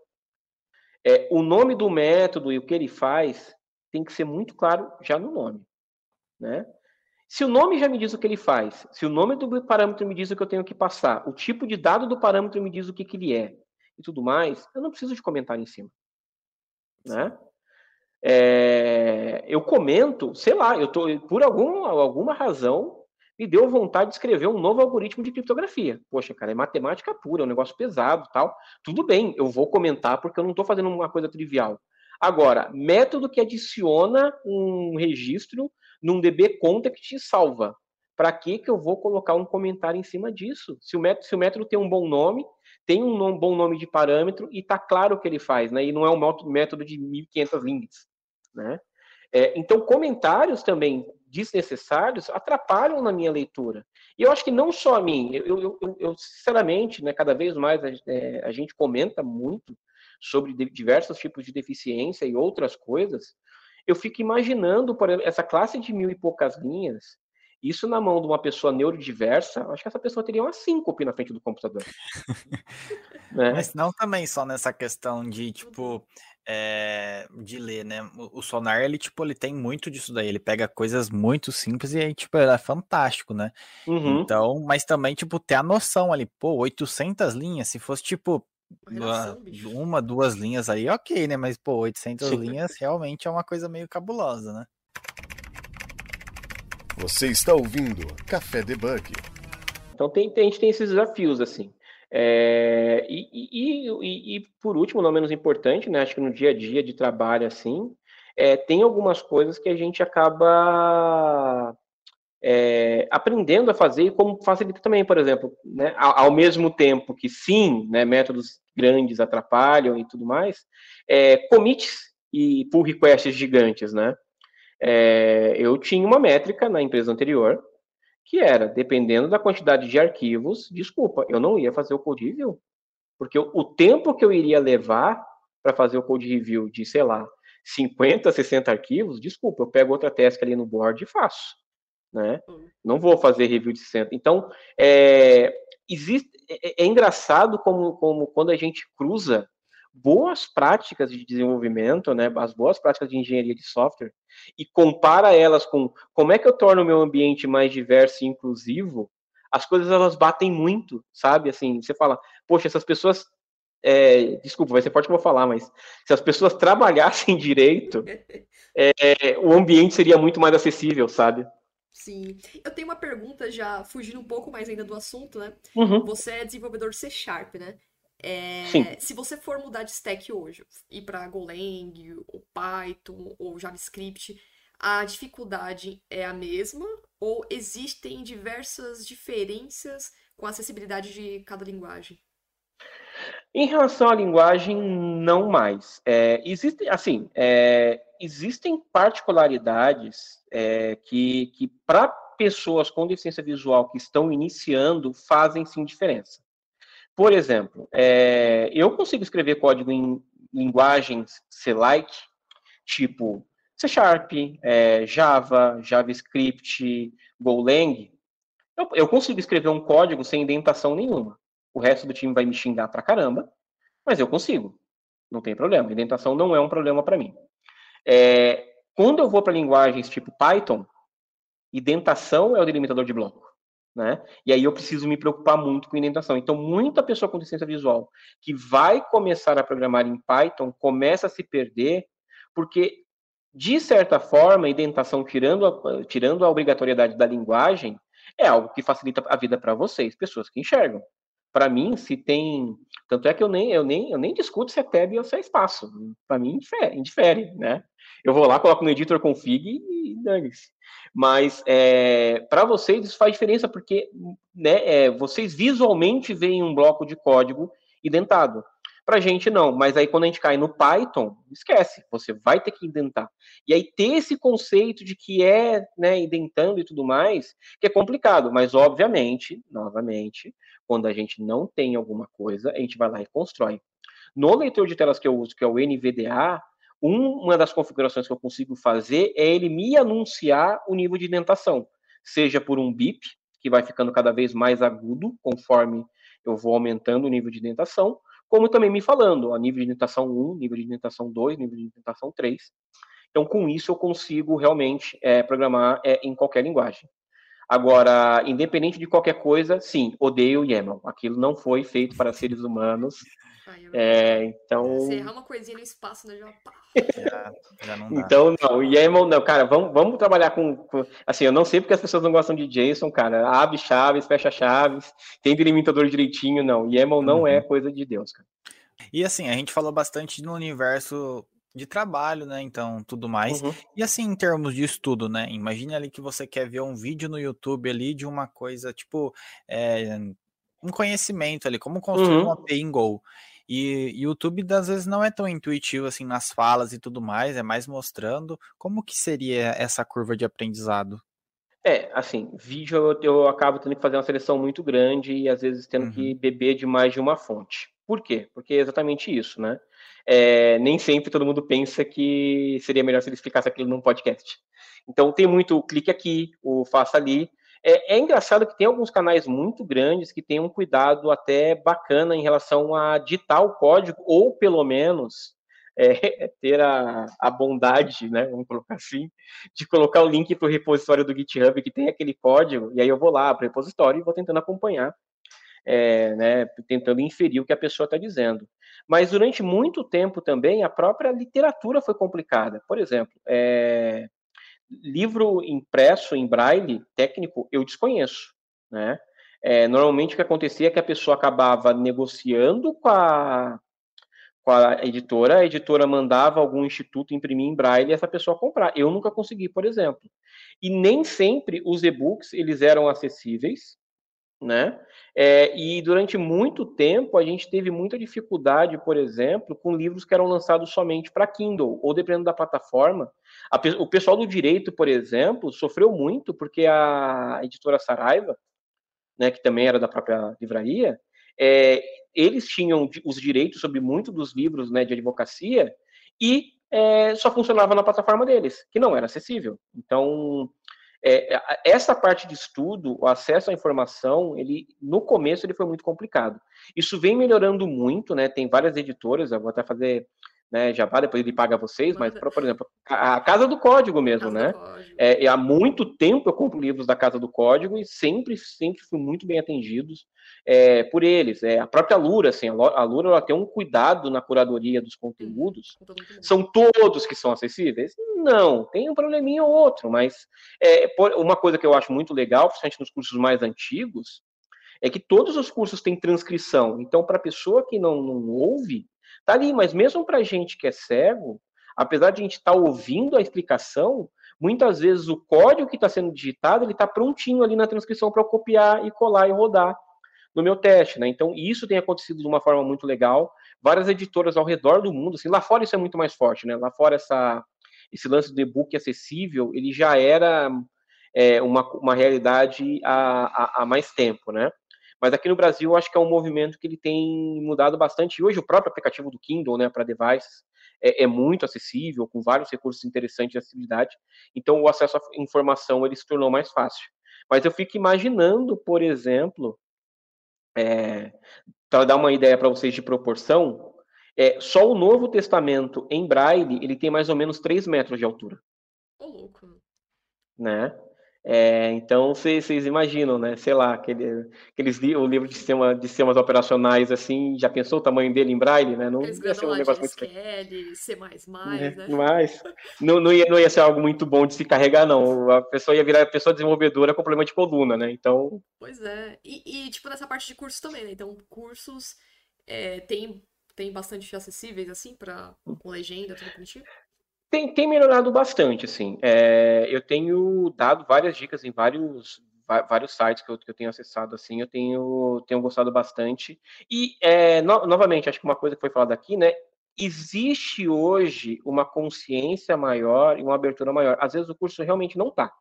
Speaker 4: é, o nome do método e o que ele faz tem que ser muito claro já no nome. Né? Se o nome já me diz o que ele faz, se o nome do parâmetro me diz o que eu tenho que passar, o tipo de dado do parâmetro me diz o que, que ele é e tudo mais, eu não preciso de comentário em cima. Né? É, eu comento, sei lá, eu tô, por algum, alguma razão, me deu vontade de escrever um novo algoritmo de criptografia. Poxa, cara, é matemática pura, é um negócio pesado tal. Tudo bem, eu vou comentar porque eu não estou fazendo uma coisa trivial. Agora, método que adiciona um registro num DB context e salva. Para que, que eu vou colocar um comentário em cima disso? Se o método, se o método tem um bom nome, tem um nome, bom nome de parâmetro e está claro o que ele faz, né? E não é um método de 1.500 linhas, né? É, então, comentários também desnecessários atrapalham na minha leitura. E eu acho que não só a mim, eu, eu, eu, sinceramente, né, cada vez mais a, é, a, gente comenta muito sobre diversos tipos de deficiência e outras coisas, eu fico imaginando, por exemplo, essa classe de mil e poucas linhas, isso na mão de uma pessoa neurodiversa, acho que essa pessoa teria uma síncope na frente do computador.
Speaker 3: né? Mas não também só nessa questão de, tipo, é, de ler, né? O, Sonar, ele, tipo, ele tem muito disso daí. Ele pega coisas muito simples e aí, tipo, é fantástico, né? Uhum. Então, mas também, tipo, ter a noção ali, pô, 800 linhas, se fosse, tipo, uma, uma, duas linhas aí, ok, né? Mas, pô, 800 Sim. linhas realmente é uma coisa meio cabulosa, né?
Speaker 1: Você está ouvindo Café Debug.
Speaker 4: Então tem, tem, a gente tem esses desafios, assim. É, e, e, e, por último, não menos importante, né, acho que no dia a dia de trabalho, assim, é, tem algumas coisas que a gente acaba é, aprendendo a fazer e como facilita também, por exemplo, né, ao, ao, mesmo tempo que sim, né, métodos grandes atrapalham e tudo mais, é, commits e pull requests gigantes, né? É, eu tinha uma métrica na empresa anterior que era, dependendo da quantidade de arquivos, desculpa, eu não ia fazer o code review. Porque o tempo que eu iria levar para fazer o code review de, sei lá, 50, 60 arquivos, desculpa, eu pego outra task ali no board e faço. Né? Não vou fazer review de 60. Então, é, existe, é, é engraçado como, como quando a gente cruza boas práticas de desenvolvimento, né, as boas práticas de engenharia de software, e compara elas com como é que eu torno o meu ambiente mais diverso e inclusivo, as coisas elas batem muito, sabe? Assim, você fala, poxa, essas pessoas. É, desculpa, vai ser forte que eu vou falar, mas se as pessoas trabalhassem direito, é, o ambiente seria muito mais acessível, sabe?
Speaker 2: Sim. Eu tenho uma pergunta já fugindo um pouco mais ainda do assunto, né? Uhum. Você é desenvolvedor C Sharp, né? É, se você for mudar de stack hoje, ir para Golang, ou Python, ou JavaScript, a dificuldade é a mesma ou existem diversas diferenças com a acessibilidade de cada linguagem?
Speaker 4: Em relação à linguagem, não mais. É, existe, assim, é, existem particularidades é, que, que para pessoas com deficiência visual que estão iniciando, fazem sim diferença. Por exemplo, é, eu consigo escrever código em linguagens C-like, tipo C Sharp, é, Java, JavaScript, Golang. Eu, eu, consigo escrever um código sem indentação nenhuma. O resto do time vai me xingar pra caramba, mas eu consigo. Não tem problema. Indentação não é um problema para mim. É, quando eu vou para linguagens tipo Python, indentação é o delimitador de bloco né? E aí eu preciso me preocupar muito com indentação. Então, muita pessoa com deficiência visual que vai começar a programar em Python começa a se perder porque, de certa forma, indentação, tirando a, tirando a obrigatoriedade da linguagem, é algo que facilita a vida para vocês, pessoas que enxergam. Para mim, se tem. Tanto é que eu nem, eu nem, eu nem discuto se é tab ou se é espaço. Para mim, indifere, indifere, né? Eu vou lá, coloco no editor config e dane-se. Mas é, para vocês isso faz diferença porque né, é, vocês visualmente veem um bloco de código identado. Para a gente não, mas aí quando a gente cai no Python, esquece, você vai ter que indentar. E aí ter esse conceito de que é né, indentando e tudo mais, que é complicado, mas obviamente, novamente, quando a gente não tem alguma coisa, a gente vai lá e constrói. No leitor de telas que eu uso, que é o NVDA, uma das configurações que eu consigo fazer é ele me anunciar o nível de indentação, seja por um bip, que vai ficando cada vez mais agudo conforme eu vou aumentando o nível de indentação, como também me falando, ó, nível de indentação 1, nível de indentação 2, nível de indentação 3. Então, com isso, eu consigo realmente é, programar é, em qualquer linguagem. Agora, independente de qualquer coisa, sim, odeio YAML. Aquilo não foi feito para seres humanos. é, então.
Speaker 2: Você errar uma coisinha no espaço, né? Já,
Speaker 4: já, já não dá. Então, não, o YAML, não, cara, vamos, vamos trabalhar com, com, Assim, eu não sei porque as pessoas não gostam de JSON, cara. Abre chaves, fecha chaves, tem delimitador direitinho, não. YAML não é uhum. é coisa de Deus, cara.
Speaker 3: E assim, a gente falou bastante no universo de trabalho, né? Então, tudo mais. Uhum. E assim, em termos de estudo, né? Imagine ali que você quer ver um vídeo no YouTube ali de uma coisa, tipo, é, um conhecimento ali, como construir uhum. uma API em Go. E YouTube, às vezes, não é tão intuitivo assim nas falas e tudo mais, é mais mostrando como que seria essa curva de aprendizado.
Speaker 4: É, assim, vídeo eu, eu acabo tendo que fazer uma seleção muito grande e às vezes tendo uhum. que beber de mais de uma fonte. Por quê? Porque é exatamente isso, né? É, nem sempre todo mundo pensa que seria melhor se ele explicasse aquilo num podcast. Então tem muito clique aqui, o faça ali. É, é, engraçado que tem alguns canais muito grandes que têm um cuidado até bacana em relação a ditar o código, ou pelo menos é, ter a, a bondade, né, vamos colocar assim, de colocar o link para o repositório do GitHub que tem aquele código, e aí eu vou lá para o repositório e vou tentando acompanhar, é, né, tentando inferir o que a pessoa está dizendo. Mas durante muito tempo também a própria literatura foi complicada. Por exemplo, é, livro impresso em braille técnico eu desconheço, né? É, normalmente o que acontecia é que a pessoa acabava negociando com a, com a editora, a editora mandava algum instituto imprimir em braille e essa pessoa comprar. Eu nunca consegui, por exemplo. E nem sempre os e-books eles eram acessíveis, né? É, e durante muito tempo a gente teve muita dificuldade, por exemplo, com livros que eram lançados somente para Kindle, ou dependendo da plataforma. A, o pessoal do direito, por exemplo, sofreu muito porque a editora Saraiva, né, que também era da própria livraria, é, eles tinham os direitos sobre muitos dos livros né, de advocacia e é, só funcionava na plataforma deles, que não era acessível. Então, é, essa parte de estudo, o acesso à informação, ele no começo ele foi muito complicado. Isso vem melhorando muito, né? Tem várias editoras, eu vou até fazer né, Jabá, depois ele paga vocês, mas, por exemplo, a, Casa do Código mesmo, Casa né? Código. É, há muito tempo eu compro livros da Casa do Código e sempre, sempre fui muito bem atendidos é, por eles. É, a própria Lura, assim, a Lura ela tem um cuidado na curadoria dos conteúdos. Hum, são todos que são acessíveis? Não, tem um probleminha ou outro, mas é, uma coisa que eu acho muito legal, principalmente nos cursos mais antigos, é que todos os cursos têm transcrição. Então, para a pessoa que não, não ouve, Tá ali, mas mesmo para gente que é cego, apesar de a gente estar tá ouvindo a explicação, muitas vezes o código que está sendo digitado ele está prontinho ali na transcrição para copiar e colar e rodar no meu teste, né? Então isso tem acontecido de uma forma muito legal. Várias editoras ao redor do mundo, assim, lá fora isso é muito mais forte, né? Lá fora essa esse lance do e-book acessível ele já era é, uma, uma realidade há, há, há mais tempo, né? Mas aqui no Brasil, eu acho que é um movimento que ele tem mudado bastante. E hoje o próprio aplicativo do Kindle, né, para devices, é, é, muito acessível, com vários recursos interessantes de acessibilidade. Então, o acesso à informação ele se tornou mais fácil. Mas eu fico imaginando, por exemplo, é, para dar uma ideia para vocês de proporção, é, só o Novo Testamento em Braille ele tem mais ou menos 3 metros de altura.
Speaker 2: Ô, louco.
Speaker 4: Né? É, então vocês imaginam, né? Sei lá, aquele, aqueles o livro de, sistema, de sistemas operacionais assim, já pensou o tamanho dele em braille, né?
Speaker 2: Não ia ser um negócio muito SQL, C++, é, né?
Speaker 4: Mas não, não, ia, não ia ser algo muito bom de se carregar, não. A pessoa ia virar pessoa desenvolvedora com problema de coluna, né? Então.
Speaker 2: Pois é. E, e tipo nessa parte de cursos também, né? Então cursos é, tem tem bastante acessíveis assim para com legenda, tudo bonitinho.
Speaker 4: Tem, tem melhorado bastante, assim. É, eu tenho dado várias dicas em vários, vários sites que eu, que eu tenho acessado, assim, eu tenho, tenho gostado bastante. E, é, no, novamente, acho que uma coisa que foi falada aqui, né, existe hoje uma consciência maior e uma abertura maior. Às vezes o curso realmente não está,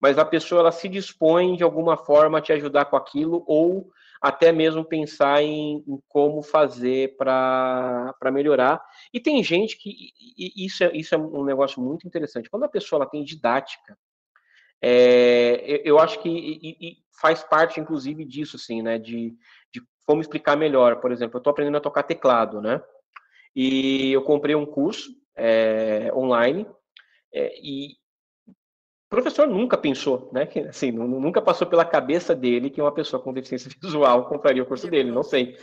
Speaker 4: mas a pessoa ela se dispõe de alguma forma a te ajudar com aquilo ou até mesmo pensar em, em como fazer para melhorar. E tem gente que e, isso, é, isso é um negócio muito interessante. Quando a pessoa ela tem didática, é, eu acho que e, e faz parte, inclusive, disso, assim, né? De, de como explicar melhor. Por exemplo, eu estou aprendendo a tocar teclado, né? E eu comprei um curso é, online é, e o professor nunca pensou, né? Que, assim, nunca passou pela cabeça dele que uma pessoa com deficiência visual compraria o curso dele, não sei.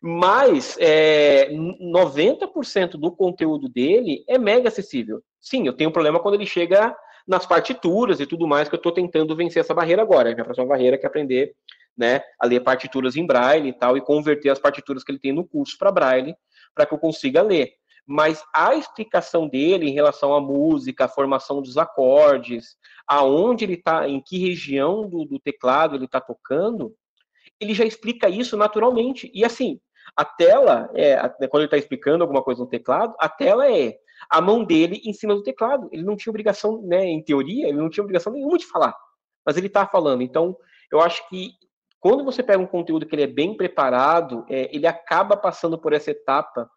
Speaker 4: Mas é, 90% do conteúdo dele é mega acessível. Sim, eu tenho um problema quando ele chega nas partituras e tudo mais, que eu estou tentando vencer essa barreira agora. A minha próxima barreira é aprender né, a ler partituras em braille e tal, e converter as partituras que ele tem no curso para braille, para que eu consiga ler mas a explicação dele em relação à música, a formação dos acordes, aonde ele está, em que região do, do teclado ele está tocando, ele já explica isso naturalmente. E assim, a tela, é, quando ele está explicando alguma coisa no teclado, a tela é a mão dele em cima do teclado. Ele não tinha obrigação, né, em teoria, ele não tinha obrigação nenhuma de falar, mas ele está falando. Então, eu acho que quando você pega um conteúdo que ele é bem preparado, é, ele acaba passando por essa etapa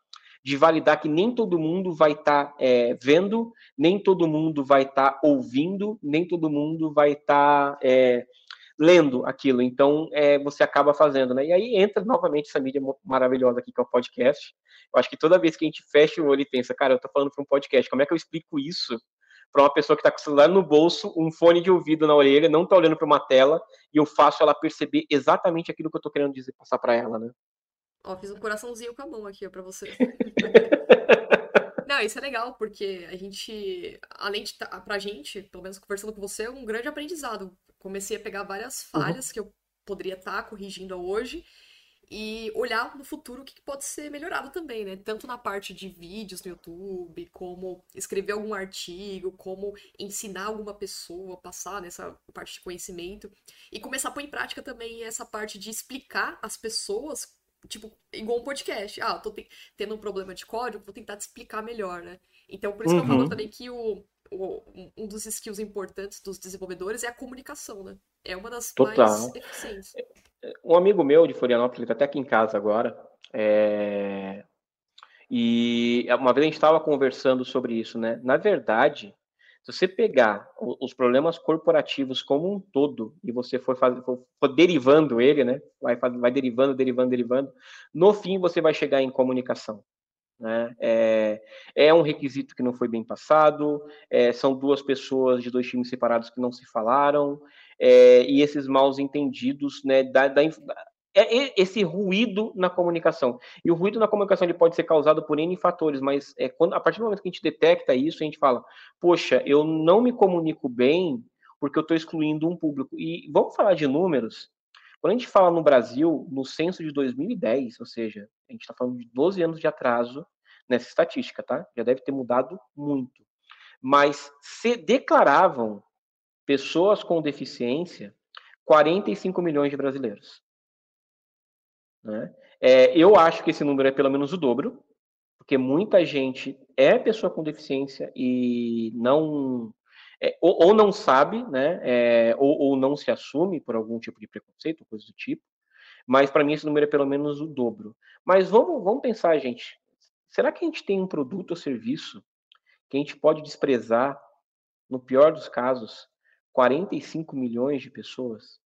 Speaker 4: de validar que nem todo mundo vai estar tá, é, vendo, nem todo mundo vai estar tá ouvindo, nem todo mundo vai estar tá, é, lendo aquilo. Então, é, você acaba fazendo, né? E aí entra novamente essa mídia maravilhosa aqui, que é o podcast. Eu acho que toda vez que a gente fecha o olho e pensa, cara, eu tô falando para um podcast, como é que eu explico isso para uma pessoa que está com o celular no bolso, um fone de ouvido na orelha, não está olhando para uma tela, e eu faço ela perceber exatamente aquilo que eu estou querendo dizer, passar para ela, né?
Speaker 2: Ó, fiz um coraçãozinho com a mão aqui, ó, pra você. Não, isso é legal, porque a gente, além de, tá, pra gente, pelo menos conversando com você, é um grande aprendizado. Comecei a pegar várias uhum. falhas uhum. que eu poderia estar tá corrigindo hoje e olhar no futuro o que pode ser melhorado também, né? Tanto na parte de vídeos no YouTube, como escrever algum artigo, como ensinar alguma pessoa, passar nessa parte de conhecimento e começar a pôr em prática também essa parte de explicar às pessoas, tipo, igual um podcast. Ah, tô tendo um problema de código, vou tentar te explicar melhor, né? Então, por isso uhum. que eu falo uhum. também que o, o, um dos skills importantes dos desenvolvedores é a comunicação, né? É uma das Total. mais eficientes.
Speaker 4: Um amigo meu de Florianópolis, ele tá até aqui em casa agora, é... e uma vez a gente estava conversando sobre isso, né? Na verdade, se você pegar os problemas corporativos como um todo e você for, fazer, for, for derivando ele, né? Vai, vai derivando, derivando, derivando, no fim você vai chegar em comunicação. Né? É, é, um requisito que não foi bem passado, é, são duas pessoas de dois times separados que não se falaram, é, e esses maus entendidos, né, da, da, é esse ruído na comunicação. E o ruído na comunicação ele pode ser causado por N fatores, mas é quando, a partir do momento que a gente detecta isso, a gente fala, poxa, eu não me comunico bem porque eu estou excluindo um público. E vamos falar de números. Quando a gente fala no Brasil, no censo de 2010, ou seja, a gente está falando de 12 anos de atraso nessa estatística, tá? Já deve ter mudado muito. Mas se declaravam pessoas com deficiência 45 milhões de brasileiros. Né? É, eu acho que esse número é pelo menos o dobro, porque muita gente é pessoa com deficiência e não é, ou, ou, não sabe, né, é, ou, ou, não se assume por algum tipo de preconceito, coisa do tipo. Mas para mim esse número é pelo menos o dobro. Mas vamos, vamos pensar, gente. Será que a gente tem um produto ou serviço que a gente pode desprezar, no pior dos casos, 45 milhões de pessoas.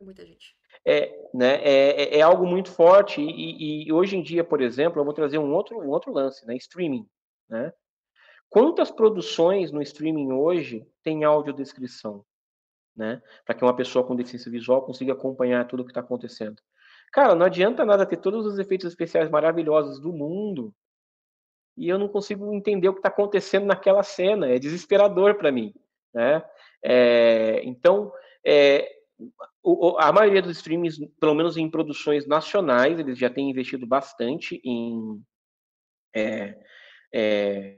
Speaker 2: Muita gente.
Speaker 4: É, né, é, é, é algo muito forte e, e, hoje em dia, por exemplo, eu vou trazer um outro, um outro lance, né, streaming, né? Quantas produções no streaming hoje tem audiodescrição, né? Para que uma pessoa com deficiência visual consiga acompanhar tudo o que está acontecendo. Cara, não adianta nada ter todos os efeitos especiais maravilhosos do mundo e eu não consigo entender o que está acontecendo naquela cena. É desesperador para mim, né? É, então, é, a maioria dos streams, pelo menos em produções nacionais, eles já têm investido bastante em é, é,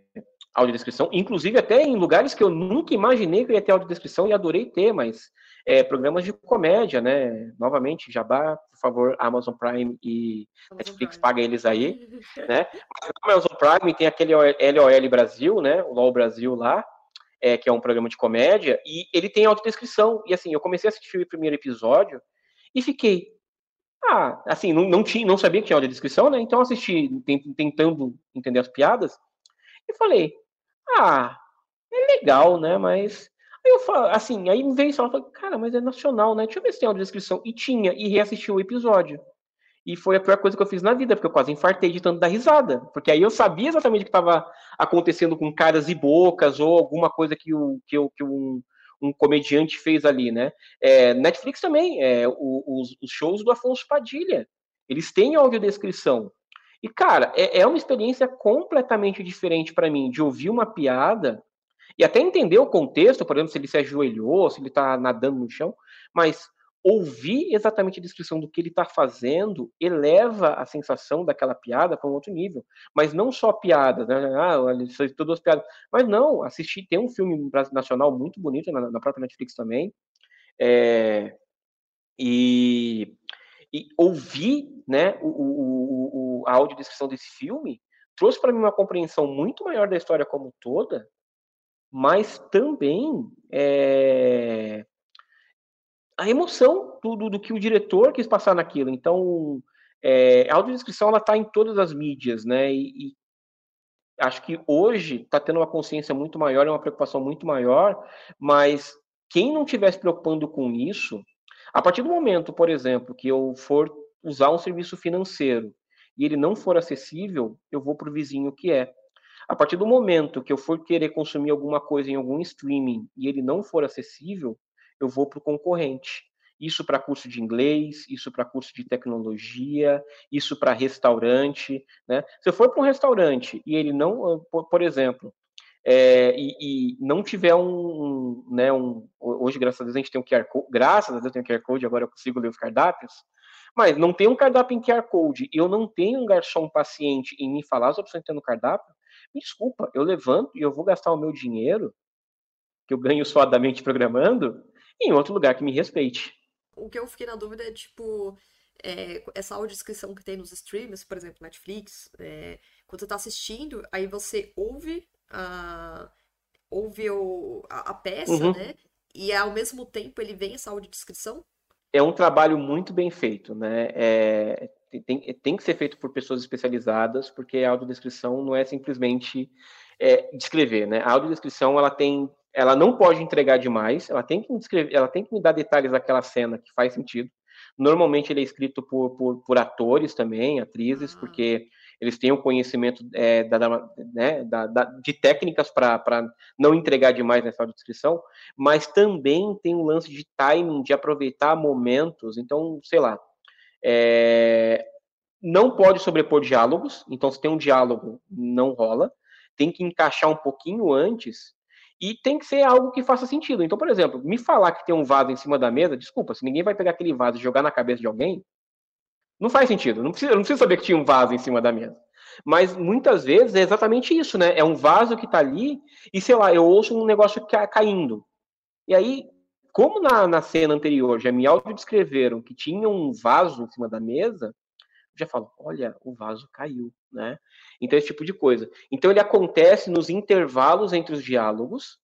Speaker 4: audiodescrição, inclusive até em lugares que eu nunca imaginei que eu ia ter audiodescrição e adorei ter, mas é, programas de comédia, né? Novamente, Jabá, por favor, Amazon Prime e Amazon Netflix, Prime. paga eles aí, né? Mas Amazon Prime tem aquele LOL Brasil, né? O LOL Brasil lá, é, que é um programa de comédia, e ele tem autodescrição. E assim, eu comecei a assistir o primeiro episódio e fiquei. Ah, assim, não, não, tinha, não sabia que tinha audiodescrição, né? Então assisti tentando entender as piadas e falei, ah, é legal, né? Mas. Aí eu falo, assim, aí me veio só, falei, cara, mas é nacional, né? Deixa eu ver se tem audiodescrição. E tinha, e reassisti o episódio. E foi a pior coisa que eu fiz na vida, porque eu quase infartei de tanto dar risada. Porque aí eu sabia exatamente o que estava acontecendo com caras e bocas, ou alguma coisa que, o, que, o, que um, um comediante fez ali, né? É, Netflix também, é, os, os, shows do Afonso Padilha, eles têm audiodescrição. E, cara, é, é uma experiência completamente diferente para mim, de ouvir uma piada e até entender o contexto, por exemplo, se ele se ajoelhou, se ele está nadando no chão, mas ouvir exatamente a descrição do que ele está fazendo eleva a sensação daquela piada para um outro nível. Mas não só piadas, né? Ah, são todas piadas. Mas não, assistir, tem um filme nacional muito bonito na, na própria Netflix também. É, e, e, ouvir né, o, o, o, a audiodescrição desse filme trouxe para mim uma compreensão muito maior da história como toda, mas também é, a emoção do, do, que o diretor quis passar naquilo. Então, é, a audiodescrição está em todas as mídias, né? E, e acho que hoje está tendo uma consciência muito maior, uma preocupação muito maior, mas quem não estiver se preocupando com isso, a partir do momento, por exemplo, que eu for usar um serviço financeiro e ele não for acessível, eu vou para o vizinho que é. A partir do momento que eu for querer consumir alguma coisa em algum streaming e ele não for acessível, eu vou para o concorrente. Isso para curso de inglês, isso para curso de tecnologia, isso para restaurante. Né? Se eu for para um restaurante e ele não, por, por exemplo, é, e, e, não tiver um, né, um, hoje graças a Deus a gente tem um QR Code, graças a Deus tem um QR Code, agora eu consigo ler os cardápios, mas não tem um cardápio em QR Code e eu não tenho um garçom paciente em me falar as opções que tem no cardápio, me desculpa, eu levanto e eu vou gastar o meu dinheiro, que eu ganho suadamente programando, em outro lugar que me respeite.
Speaker 2: O que eu fiquei na dúvida é, tipo, é, essa audiodescrição que tem nos streams, por exemplo, Netflix, é, quando você tá assistindo, aí você ouve a, ouve o, a, a peça, uhum. né? E ao mesmo tempo ele vem essa audiodescrição?
Speaker 4: É um trabalho muito bem feito, né? É, tem, tem que ser feito por pessoas especializadas, porque a audiodescrição não é simplesmente é, descrever, né? A audiodescrição, ela tem ela não pode entregar demais, ela tem que me descrever, ela tem que me dar detalhes daquela cena que faz sentido. Normalmente ele é escrito por, por, por atores também, atrizes, ah. porque eles têm o conhecimento é, da, né, da, da, de técnicas para não entregar demais nessa descrição, mas também tem um lance de timing, de aproveitar momentos. Então, sei lá, é, não pode sobrepor diálogos, então se tem um diálogo, não rola. Tem que encaixar um pouquinho antes e tem que ser algo que faça sentido. Então, por exemplo, me falar que tem um vaso em cima da mesa, desculpa, se ninguém vai pegar aquele vaso e jogar na cabeça de alguém, não faz sentido. Não precisa, não precisa saber que tinha um vaso em cima da mesa. Mas muitas vezes é exatamente isso, né? É um vaso que está ali e, sei lá, eu ouço um negócio caindo. E aí, como na, na cena anterior já me audiodescreveram que tinha um vaso em cima da mesa, já falo, olha, o vaso caiu, né? Então, esse tipo de coisa. Então, ele acontece nos intervalos entre os diálogos,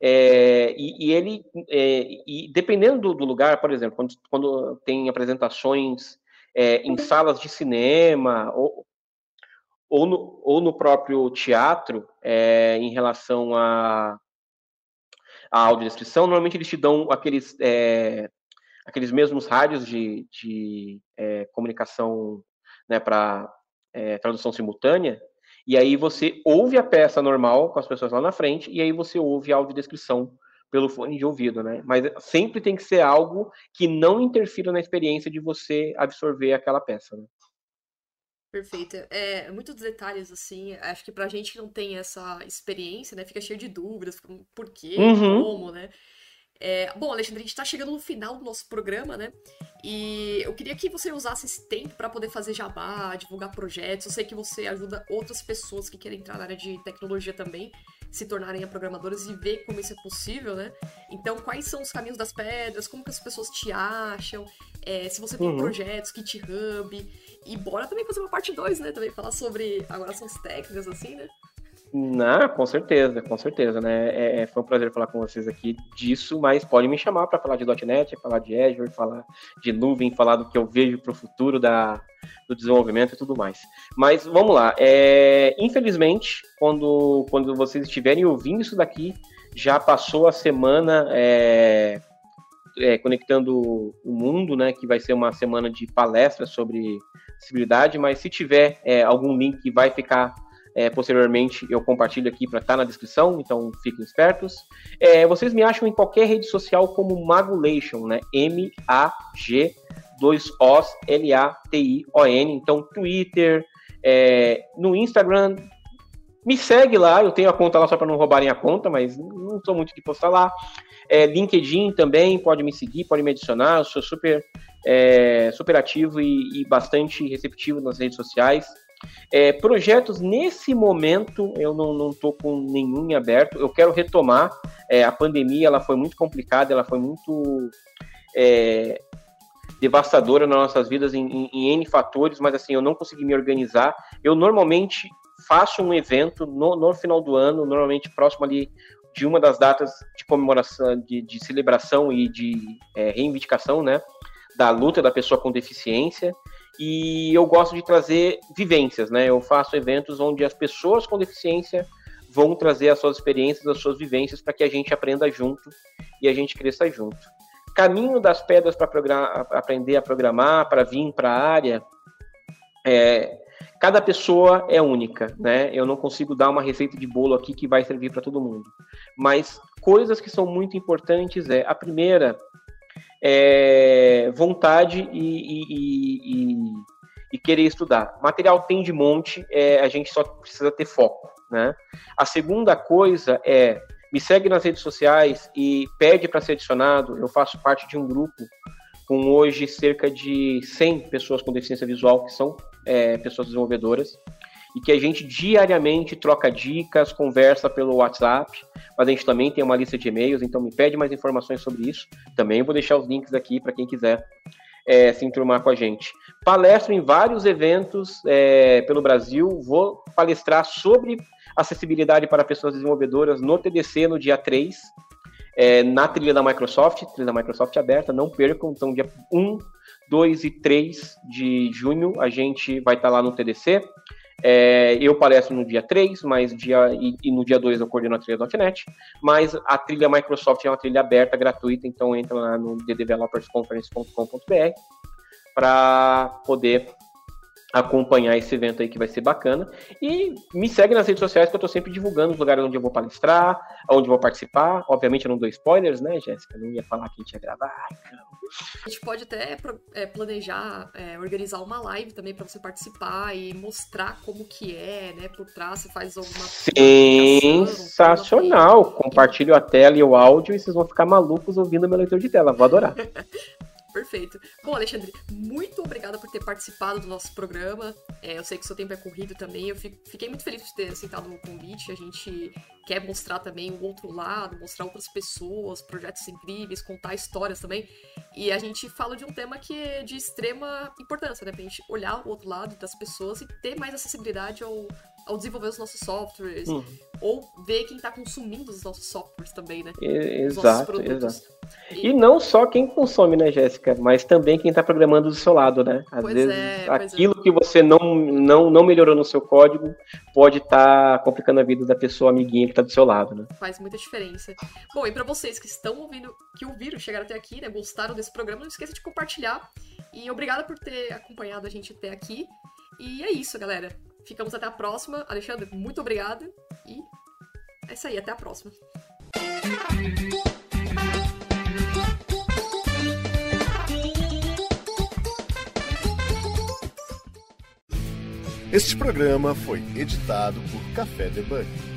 Speaker 4: é, e, e, ele, é, e dependendo do, lugar, por exemplo, quando, quando tem apresentações é, em salas de cinema, ou, ou, no, ou no próprio teatro, em relação a, a audiodescrição, normalmente eles te dão aqueles aqueles mesmos rádios de, de é, comunicação né, para é, tradução simultânea, e aí você ouve a peça normal com as pessoas lá na frente, e aí você ouve a audiodescrição pelo fone de ouvido, né? Mas sempre tem que ser algo que não interfira na experiência de você absorver aquela peça, né?
Speaker 2: Perfeito. É, muitos detalhes, assim, acho que pra gente que não tem essa experiência, né, fica cheio de dúvidas, por quê, uhum. como, né? É, bom, Alexandre, a gente está chegando no final do nosso programa, né? E eu queria que você usasse esse tempo para poder fazer jabá, divulgar projetos. Eu sei que você ajuda outras pessoas que querem entrar na área de tecnologia também, se tornarem programadoras e ver como isso é possível, né? Então, quais são os caminhos das pedras? Como que as pessoas te acham? É, se você tem uhum. projetos, GitHub. E bora também fazer uma parte 2, né? Também falar sobre agora são as técnicas, assim, né?
Speaker 4: Não, com certeza, com certeza, né? É, é, foi um prazer falar com vocês aqui disso, mas pode me chamar para falar de .NET, falar de Azure, falar de nuvem, falar do que eu vejo para o futuro da, do desenvolvimento e tudo mais. Mas vamos lá. É, infelizmente, quando, quando vocês estiverem ouvindo isso daqui, já passou a semana é, é, conectando o mundo, né? Que vai ser uma semana de palestras sobre acessibilidade, mas se tiver é, algum link vai ficar é, posteriormente eu compartilho aqui para estar tá na descrição, então fiquem espertos. É, vocês me acham em qualquer rede social como Magulation, né? M-A-G 2 Os L-A-T-I-O-N. Então, Twitter, é, no Instagram, me segue lá, eu tenho a conta lá só para não roubarem a conta, mas não sou muito de postar lá. É, LinkedIn também, pode me seguir, pode me adicionar, eu sou super, é, super ativo e, e, bastante receptivo nas redes sociais. É, projetos, nesse momento, eu não estou com nenhum aberto. Eu quero retomar. É, a pandemia ela foi muito complicada, ela foi muito é, devastadora nas nossas vidas em, em, em, N fatores, mas assim, eu não consegui me organizar. Eu normalmente faço um evento no, no final do ano, normalmente próximo ali de uma das datas de comemoração, de, de celebração e de é, reivindicação, né, da luta da pessoa com deficiência. e eu gosto de trazer vivências, né? Eu faço eventos onde as pessoas com deficiência vão trazer as suas experiências, as suas vivências para que a gente aprenda junto e a gente cresça junto. Caminho das pedras para aprender a programar, para vir para a área, é, cada pessoa é única, né? Eu não consigo dar uma receita de bolo aqui que vai servir para todo mundo. Mas coisas que são muito importantes é a primeira é vontade e, e, e, e, querer estudar. Material tem de monte, é, a gente só precisa ter foco, né? A segunda coisa é me segue nas redes sociais e pede para ser adicionado. Eu faço parte de um grupo com hoje cerca de 100 pessoas com deficiência visual que são é, pessoas desenvolvedoras e que a gente diariamente troca dicas, conversa pelo WhatsApp, mas a gente também tem uma lista de e-mails, então me pede mais informações sobre isso. Também vou deixar os links aqui para quem quiser é, se enturmar com a gente. Palestro em vários eventos é, pelo Brasil, vou palestrar sobre acessibilidade para pessoas desenvolvedoras no TDC no dia 3, é, na trilha da Microsoft, trilha da Microsoft aberta, não percam, então dia 1, 2 e 3 de junho a gente vai estar lá no TDC. É, eu palestro no dia 3, mas dia, e, e no dia 2 eu coordeno a trilha.net, mas a trilha Microsoft é uma trilha aberta, gratuita, então entra lá no thedevelopersconference.com.br para poder acompanhar esse evento aí que vai ser bacana. E me segue nas redes sociais que eu estou sempre divulgando os lugares onde eu vou palestrar, onde eu vou participar. Obviamente eu não dou spoilers, né, Jéssica? Não ia falar que a gente ia gravar.
Speaker 2: A gente pode até é, planejar, é, organizar uma live também para você participar e mostrar como que é, né, por trás, você faz alguma
Speaker 4: Sensacional! Compartilho a tela e o áudio e vocês vão ficar malucos ouvindo meu leitor de tela. Vou adorar.
Speaker 2: Perfeito. Bom, Alexandre, muito obrigada por ter participado do nosso programa. É, eu sei que seu tempo é corrido também. Eu fiquei muito feliz de ter aceitado o convite. A gente quer mostrar também o outro lado, mostrar outras pessoas, projetos incríveis, contar histórias também. E a gente fala de um tema que é de extrema importância, né? Pra gente olhar o outro lado das pessoas e ter mais acessibilidade ao, ao desenvolver os nossos softwares. Uhum. Ou ver quem está consumindo os nossos softwares também, né?
Speaker 4: Exato, exato. E... e não só quem consome, né, Jéssica? Mas também quem está programando do seu lado, né? Às pois vezes é, é. aquilo é. que você não, não, não melhorou no seu código pode estar tá complicando a vida da pessoa amiguinha que está do seu lado, né?
Speaker 2: Faz muita diferença. Bom, e para vocês que estão ouvindo, que ouviram, chegaram até aqui, né? Gostaram desse programa, não esqueça de compartilhar. E obrigada por ter acompanhado a gente até aqui. E é isso, galera. Ficamos até a próxima. Alexandre, muito obrigada. E é isso aí, até a próxima.
Speaker 1: Este programa foi editado por Café Debug.